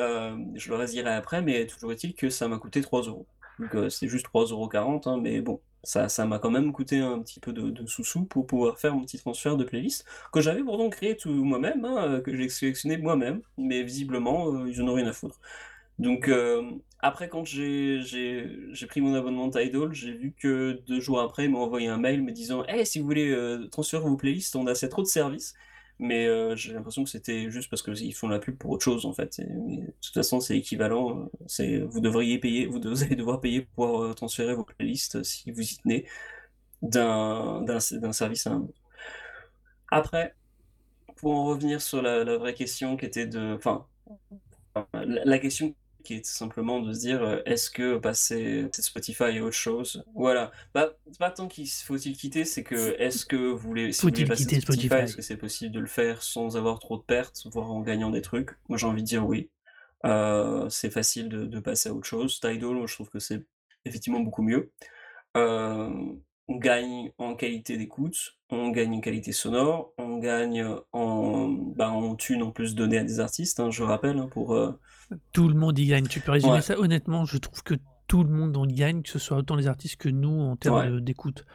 je le résillerai après, mais toujours est-il que ça m'a coûté 3 euros. Donc c'est juste 3,40 euros, hein, mais bon, ça, ça m'a quand même coûté un petit peu de, sous-sous pour pouvoir faire mon petit transfert de playlist que j'avais pourtant créé tout moi-même, hein, que j'ai sélectionné moi-même, mais visiblement ils en ont rien à foutre. Donc euh, après quand j'ai pris mon abonnement Tidal, j'ai vu que deux jours après ils m'ont envoyé un mail me disant Hey, si vous voulez euh, transférer vos playlists, on a assez trop de services. Mais euh, j'ai l'impression que c'était juste parce qu'ils font la pub pour autre chose en fait. De toute façon c'est équivalent. vous devriez payer, vous allez devoir payer pour transférer vos playlists si vous y tenez d'un service à un autre. Après, pour en revenir sur la, la vraie question qui était de, enfin, la question qui est simplement de se dire, euh, est-ce que passer Spotify à autre chose, voilà, bah, pas tant qu'il faut-il quitter, c'est que est-ce que vous voulez, si vous voulez passer quitter Spotify, Spotify? est-ce que c'est possible de le faire sans avoir trop de pertes, voire en gagnant des trucs? Moi, j'ai envie de dire oui. Euh, c'est facile de, de passer à autre chose. Tidal, moi, je trouve que c'est effectivement beaucoup mieux. Euh, on gagne en qualité d'écoute, on gagne en qualité sonore, on gagne en, bah, en thunes en plus données à des artistes, hein, je rappelle, hein, pour... euh, Tout le monde y gagne. Tu peux résumer Ouais. ça? Honnêtement. Je trouve que tout le monde en gagne, que ce soit autant les artistes que nous en termes Ouais. d'écoute.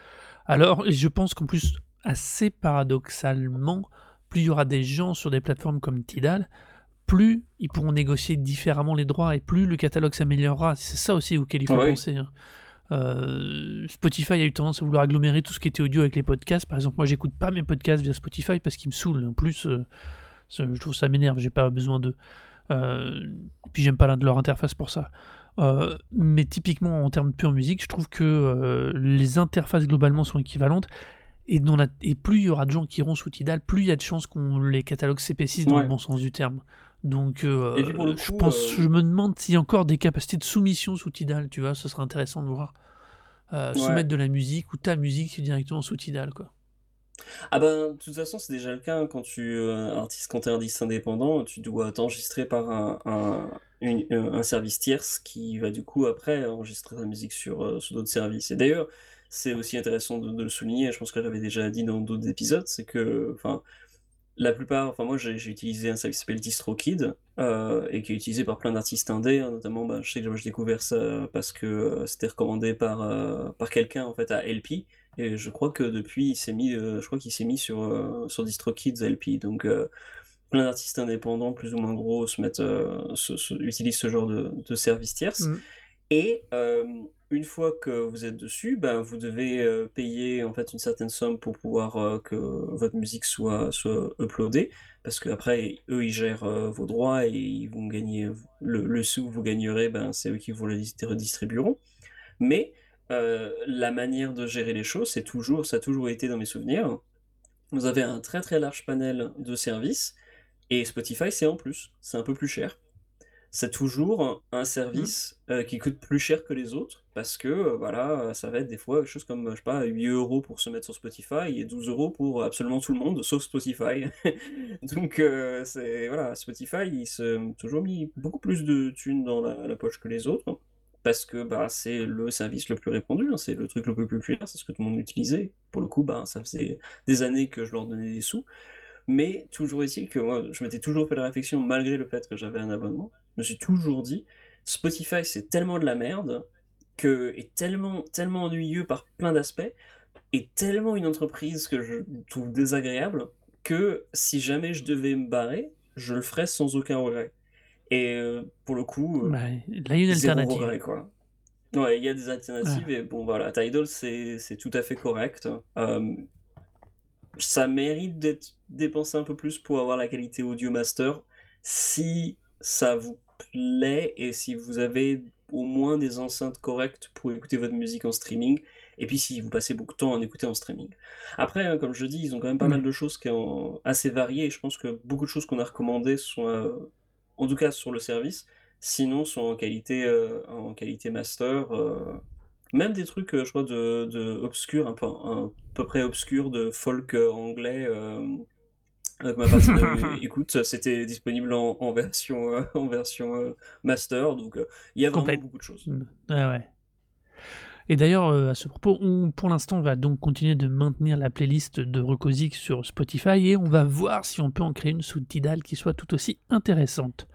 Alors, je pense qu'en plus, assez paradoxalement, plus il y aura des gens sur des plateformes comme Tidal, plus ils pourront négocier différemment les droits et plus le catalogue s'améliorera. C'est ça aussi auquel il faut Ouais, oui. penser. hein. Euh, Spotify a eu tendance à vouloir agglomérer tout ce qui était audio avec les podcasts. Par exemple, moi, j'écoute pas mes podcasts via Spotify parce qu'ils me saoulent. En plus, euh, je trouve ça m'énerve. J'ai pas besoin d'eux. Euh, puis j'aime pas l'un de leur interface pour ça. Mais typiquement en termes de pure musique, je trouve que les interfaces globalement sont équivalentes. Et, plus il y aura de gens qui iront sous Tidal, plus il y a de chances qu'on les catalogue CP6 dans Ouais. le bon sens du terme. Donc euh, je pense, euh, je me demande s'il y a encore des capacités de soumission sous Tidal, tu vois, ce serait intéressant de voir. Euh, Ouais. Soumettre de la musique ou ta musique directement sous Tidal, quoi. Ah ben, de toute façon, c'est déjà le cas hein, quand tu euh, artiste, quand t'es artiste indépendant, tu dois t'enregistrer par un, un, une- un service tierce qui va du coup après enregistrer ta musique sur, euh, sur d'autres services. Et d'ailleurs, c'est aussi intéressant de, de le souligner, je pense que j'avais déjà dit dans d'autres épisodes, c'est que, enfin, la plupart, enfin moi j'ai utilisé un service qui s'appelle DistroKid euh, et qui est utilisé par plein d'artistes indés, hein, notamment bah, je sais que j'ai découvert ça parce que euh, c'était recommandé par, euh, par quelqu'un en fait à LP et je crois que depuis il s'est mis, je crois mis sur, sur DistroKids LP donc plein d'artistes indépendants plus ou moins gros se mettent, se- se- utilisent ce genre de, de service tierce. Mm. Et une fois que vous êtes dessus, ben, vous devez payer en fait une certaine somme pour pouvoir que votre musique soit, soit uploadée, parce qu'après, eux, ils gèrent vos droits et ils vont gagner le, le sou que vous gagnerez, ben, c'est eux qui vous le dis- redistribueront. Mais la manière de gérer les choses, c'est toujours, ça a toujours été dans mes souvenirs. Vous avez un très très large panel de services et Spotify, c'est en plus, c'est un peu plus cher c'est toujours un service euh, qui coûte plus cher que les autres parce que euh, voilà, ça va être des fois quelque chose comme, je sais pas, 8 euros pour se mettre sur Spotify et 12 euros pour absolument tout le monde sauf Spotify. Donc euh, c'est voilà, Spotify, ils se toujours mis beaucoup plus de thunes dans la, la poche que les autres parce que bah, c'est le service le plus répandu, hein, c'est le truc le plus populaire, c'est ce que tout le monde utilisait. Pour le coup, bah, ça faisait des années que je leur donnais des sous. Mais toujours est-il que moi, je m'étais toujours fait la réflexion, malgré le fait que j'avais un abonnement, me suis toujours dit, Spotify c'est tellement de la merde, que est tellement, tellement ennuyeux par plein d'aspects, et tellement une entreprise que je trouve désagréable, que si jamais je devais me barrer, je le ferais sans aucun regret. Et euh, pour le coup, euh, Bah, là, il y a une alternative. regret, quoi. Ouais, il y a des alternatives et bon voilà, Tidal c'est c'est tout à fait correct. Euh, ça mérite d'être dépensé un peu plus pour avoir la qualité audio master si ça vous plaît et si vous avez au moins des enceintes correctes pour écouter votre musique en streaming et puis si vous passez beaucoup de temps à en écouter en streaming. Après, hein, comme je dis, ils ont quand même pas mal de choses qui sont assez variées et je pense que beaucoup de choses qu'on a recommandées sont, euh, en tout cas sur le service, sinon sont en qualité, euh, en qualité master. euh, même des trucs, je crois, de, de obscurs, un peu, un peu près obscurs, de folk anglais. Euh, avec ma écoute, c'était disponible en, en version, euh, en version euh, master, donc euh, il y a vraiment Complète. beaucoup de choses. Mm. Ouais, ouais. Et d'ailleurs, euh, à ce propos, on, pour l'instant, on va donc continuer de maintenir la playlist de Recosic sur Spotify et on va voir si on peut en créer une sous Tidal qui soit tout aussi intéressante.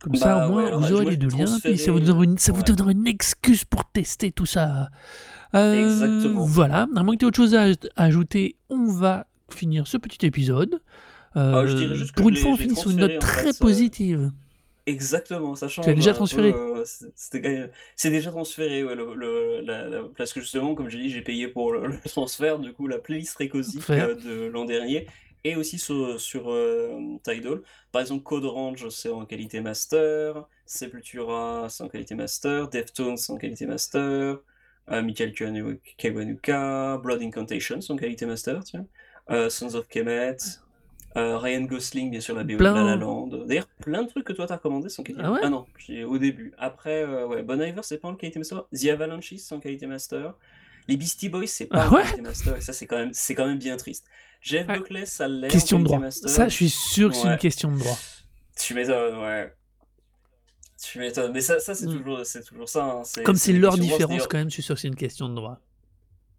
Comme ça, Bah au moins, ouais, alors, vous aurez les deux liens, puis ça vous donnera une, ça vous donnera une excuse pour tester tout ça. Euh, Exactement. Voilà, à moins que tu aies autre chose à ajouter, on va finir ce petit épisode. Ah, je Euh, juste que pour une fois, on finit sur une transféré, note très fait, positive. Exactement, ça change. Déjà transféré euh, c'est- quand même- c'est déjà transféré, ouais, le, le- la- la- parce que justement, comme j'ai dit, j'ai payé pour le, le transfert, du coup, la playlist Faire. euh, de l'an dernier, et aussi sur, sur euh, Tidal. Par exemple, Code Orange, c'est en qualité master, Sepultura, c'est en qualité master, Deftones, c'est en qualité master, Michael Kiwanu- Kiwanuka, Blood Incantation, c'est en qualité master, tiens, Sons of Kemet, euh, Ryan Gosling, bien sûr, la BO Plein. de La La Land. D'ailleurs, plein de trucs que toi t'as recommandé sont qualité Ah ouais non, j'ai- au début. Après, euh, ouais, Bon Iver, c'est pas en qualité master. The Avalanches, c'est en qualité master. Les Beastie Boys, c'est pas Ah en qualité master. Et ça, c'est quand même, c'est quand même bien triste. Jeff Ouais. Buckley, ça l'est Question de droit. master. Ça, je suis sûr que c'est une question de droit. Tu m'étonnes, ouais. Tu m'étonnes. Mais ça, ça c'est Mm. toujours, c'est toujours ça. hein. Comme c'est leur différence, quand même, je suis sûr que c'est une question de droit.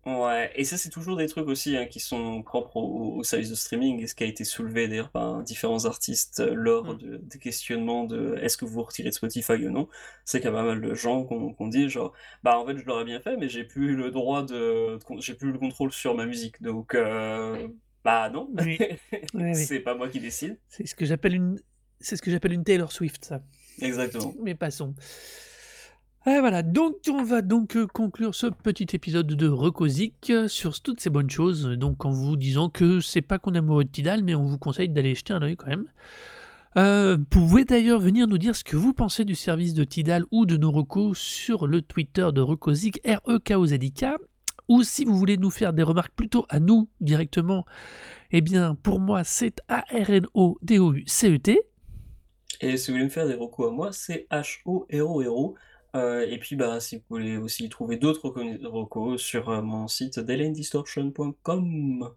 Ouais, et ça c'est toujours des trucs aussi hein, qui sont propres au, au service de streaming, et ce qui a été soulevé d'ailleurs par différents artistes euh, lors Mm. de- des questionnements de est-ce que vous retirez de Spotify ou non, c'est qu'il y a pas mal de gens qu'on qu'on dit genre bah en fait je l'aurais bien fait mais j'ai plus le droit de, j'ai plus le contrôle sur ma musique donc euh, bah non, Oui. Ouais, oui. c'est pas moi qui décide. C'est ce que j'appelle une, c'est ce que j'appelle une Taylor Swift, ça. Exactement. Mais passons. Ah, voilà, donc on va donc euh, conclure ce petit épisode de Recosic euh, sur toutes ces bonnes choses. Donc en vous disant que c'est pas qu'on est amoureux de Tidal, mais on vous conseille d'aller jeter un œil quand même. Euh, vous pouvez d'ailleurs venir nous dire ce que vous pensez du service de Tidal ou de nos recos sur le Twitter de Recosic, R-E-K-O-Z-I-K. Ou si vous voulez nous faire des remarques plutôt à nous directement, eh bien pour moi c'est A-R-N-O-D-O-U-C-E-T. Et si vous voulez me faire des recos à moi, c'est HO Hero Hero. Euh, et puis bah si vous voulez aussi trouver d'autres recos sur euh, mon site delandistortion.com.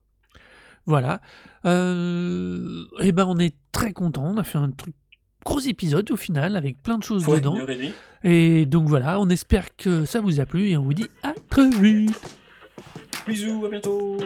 Voilà. Euh, et ben on est très content. On a fait un truc gros épisode au final avec plein de choses Ouais, dedans. et. Et donc voilà, on espère que ça vous a plu et on vous dit à très vite. Bisous, à bientôt.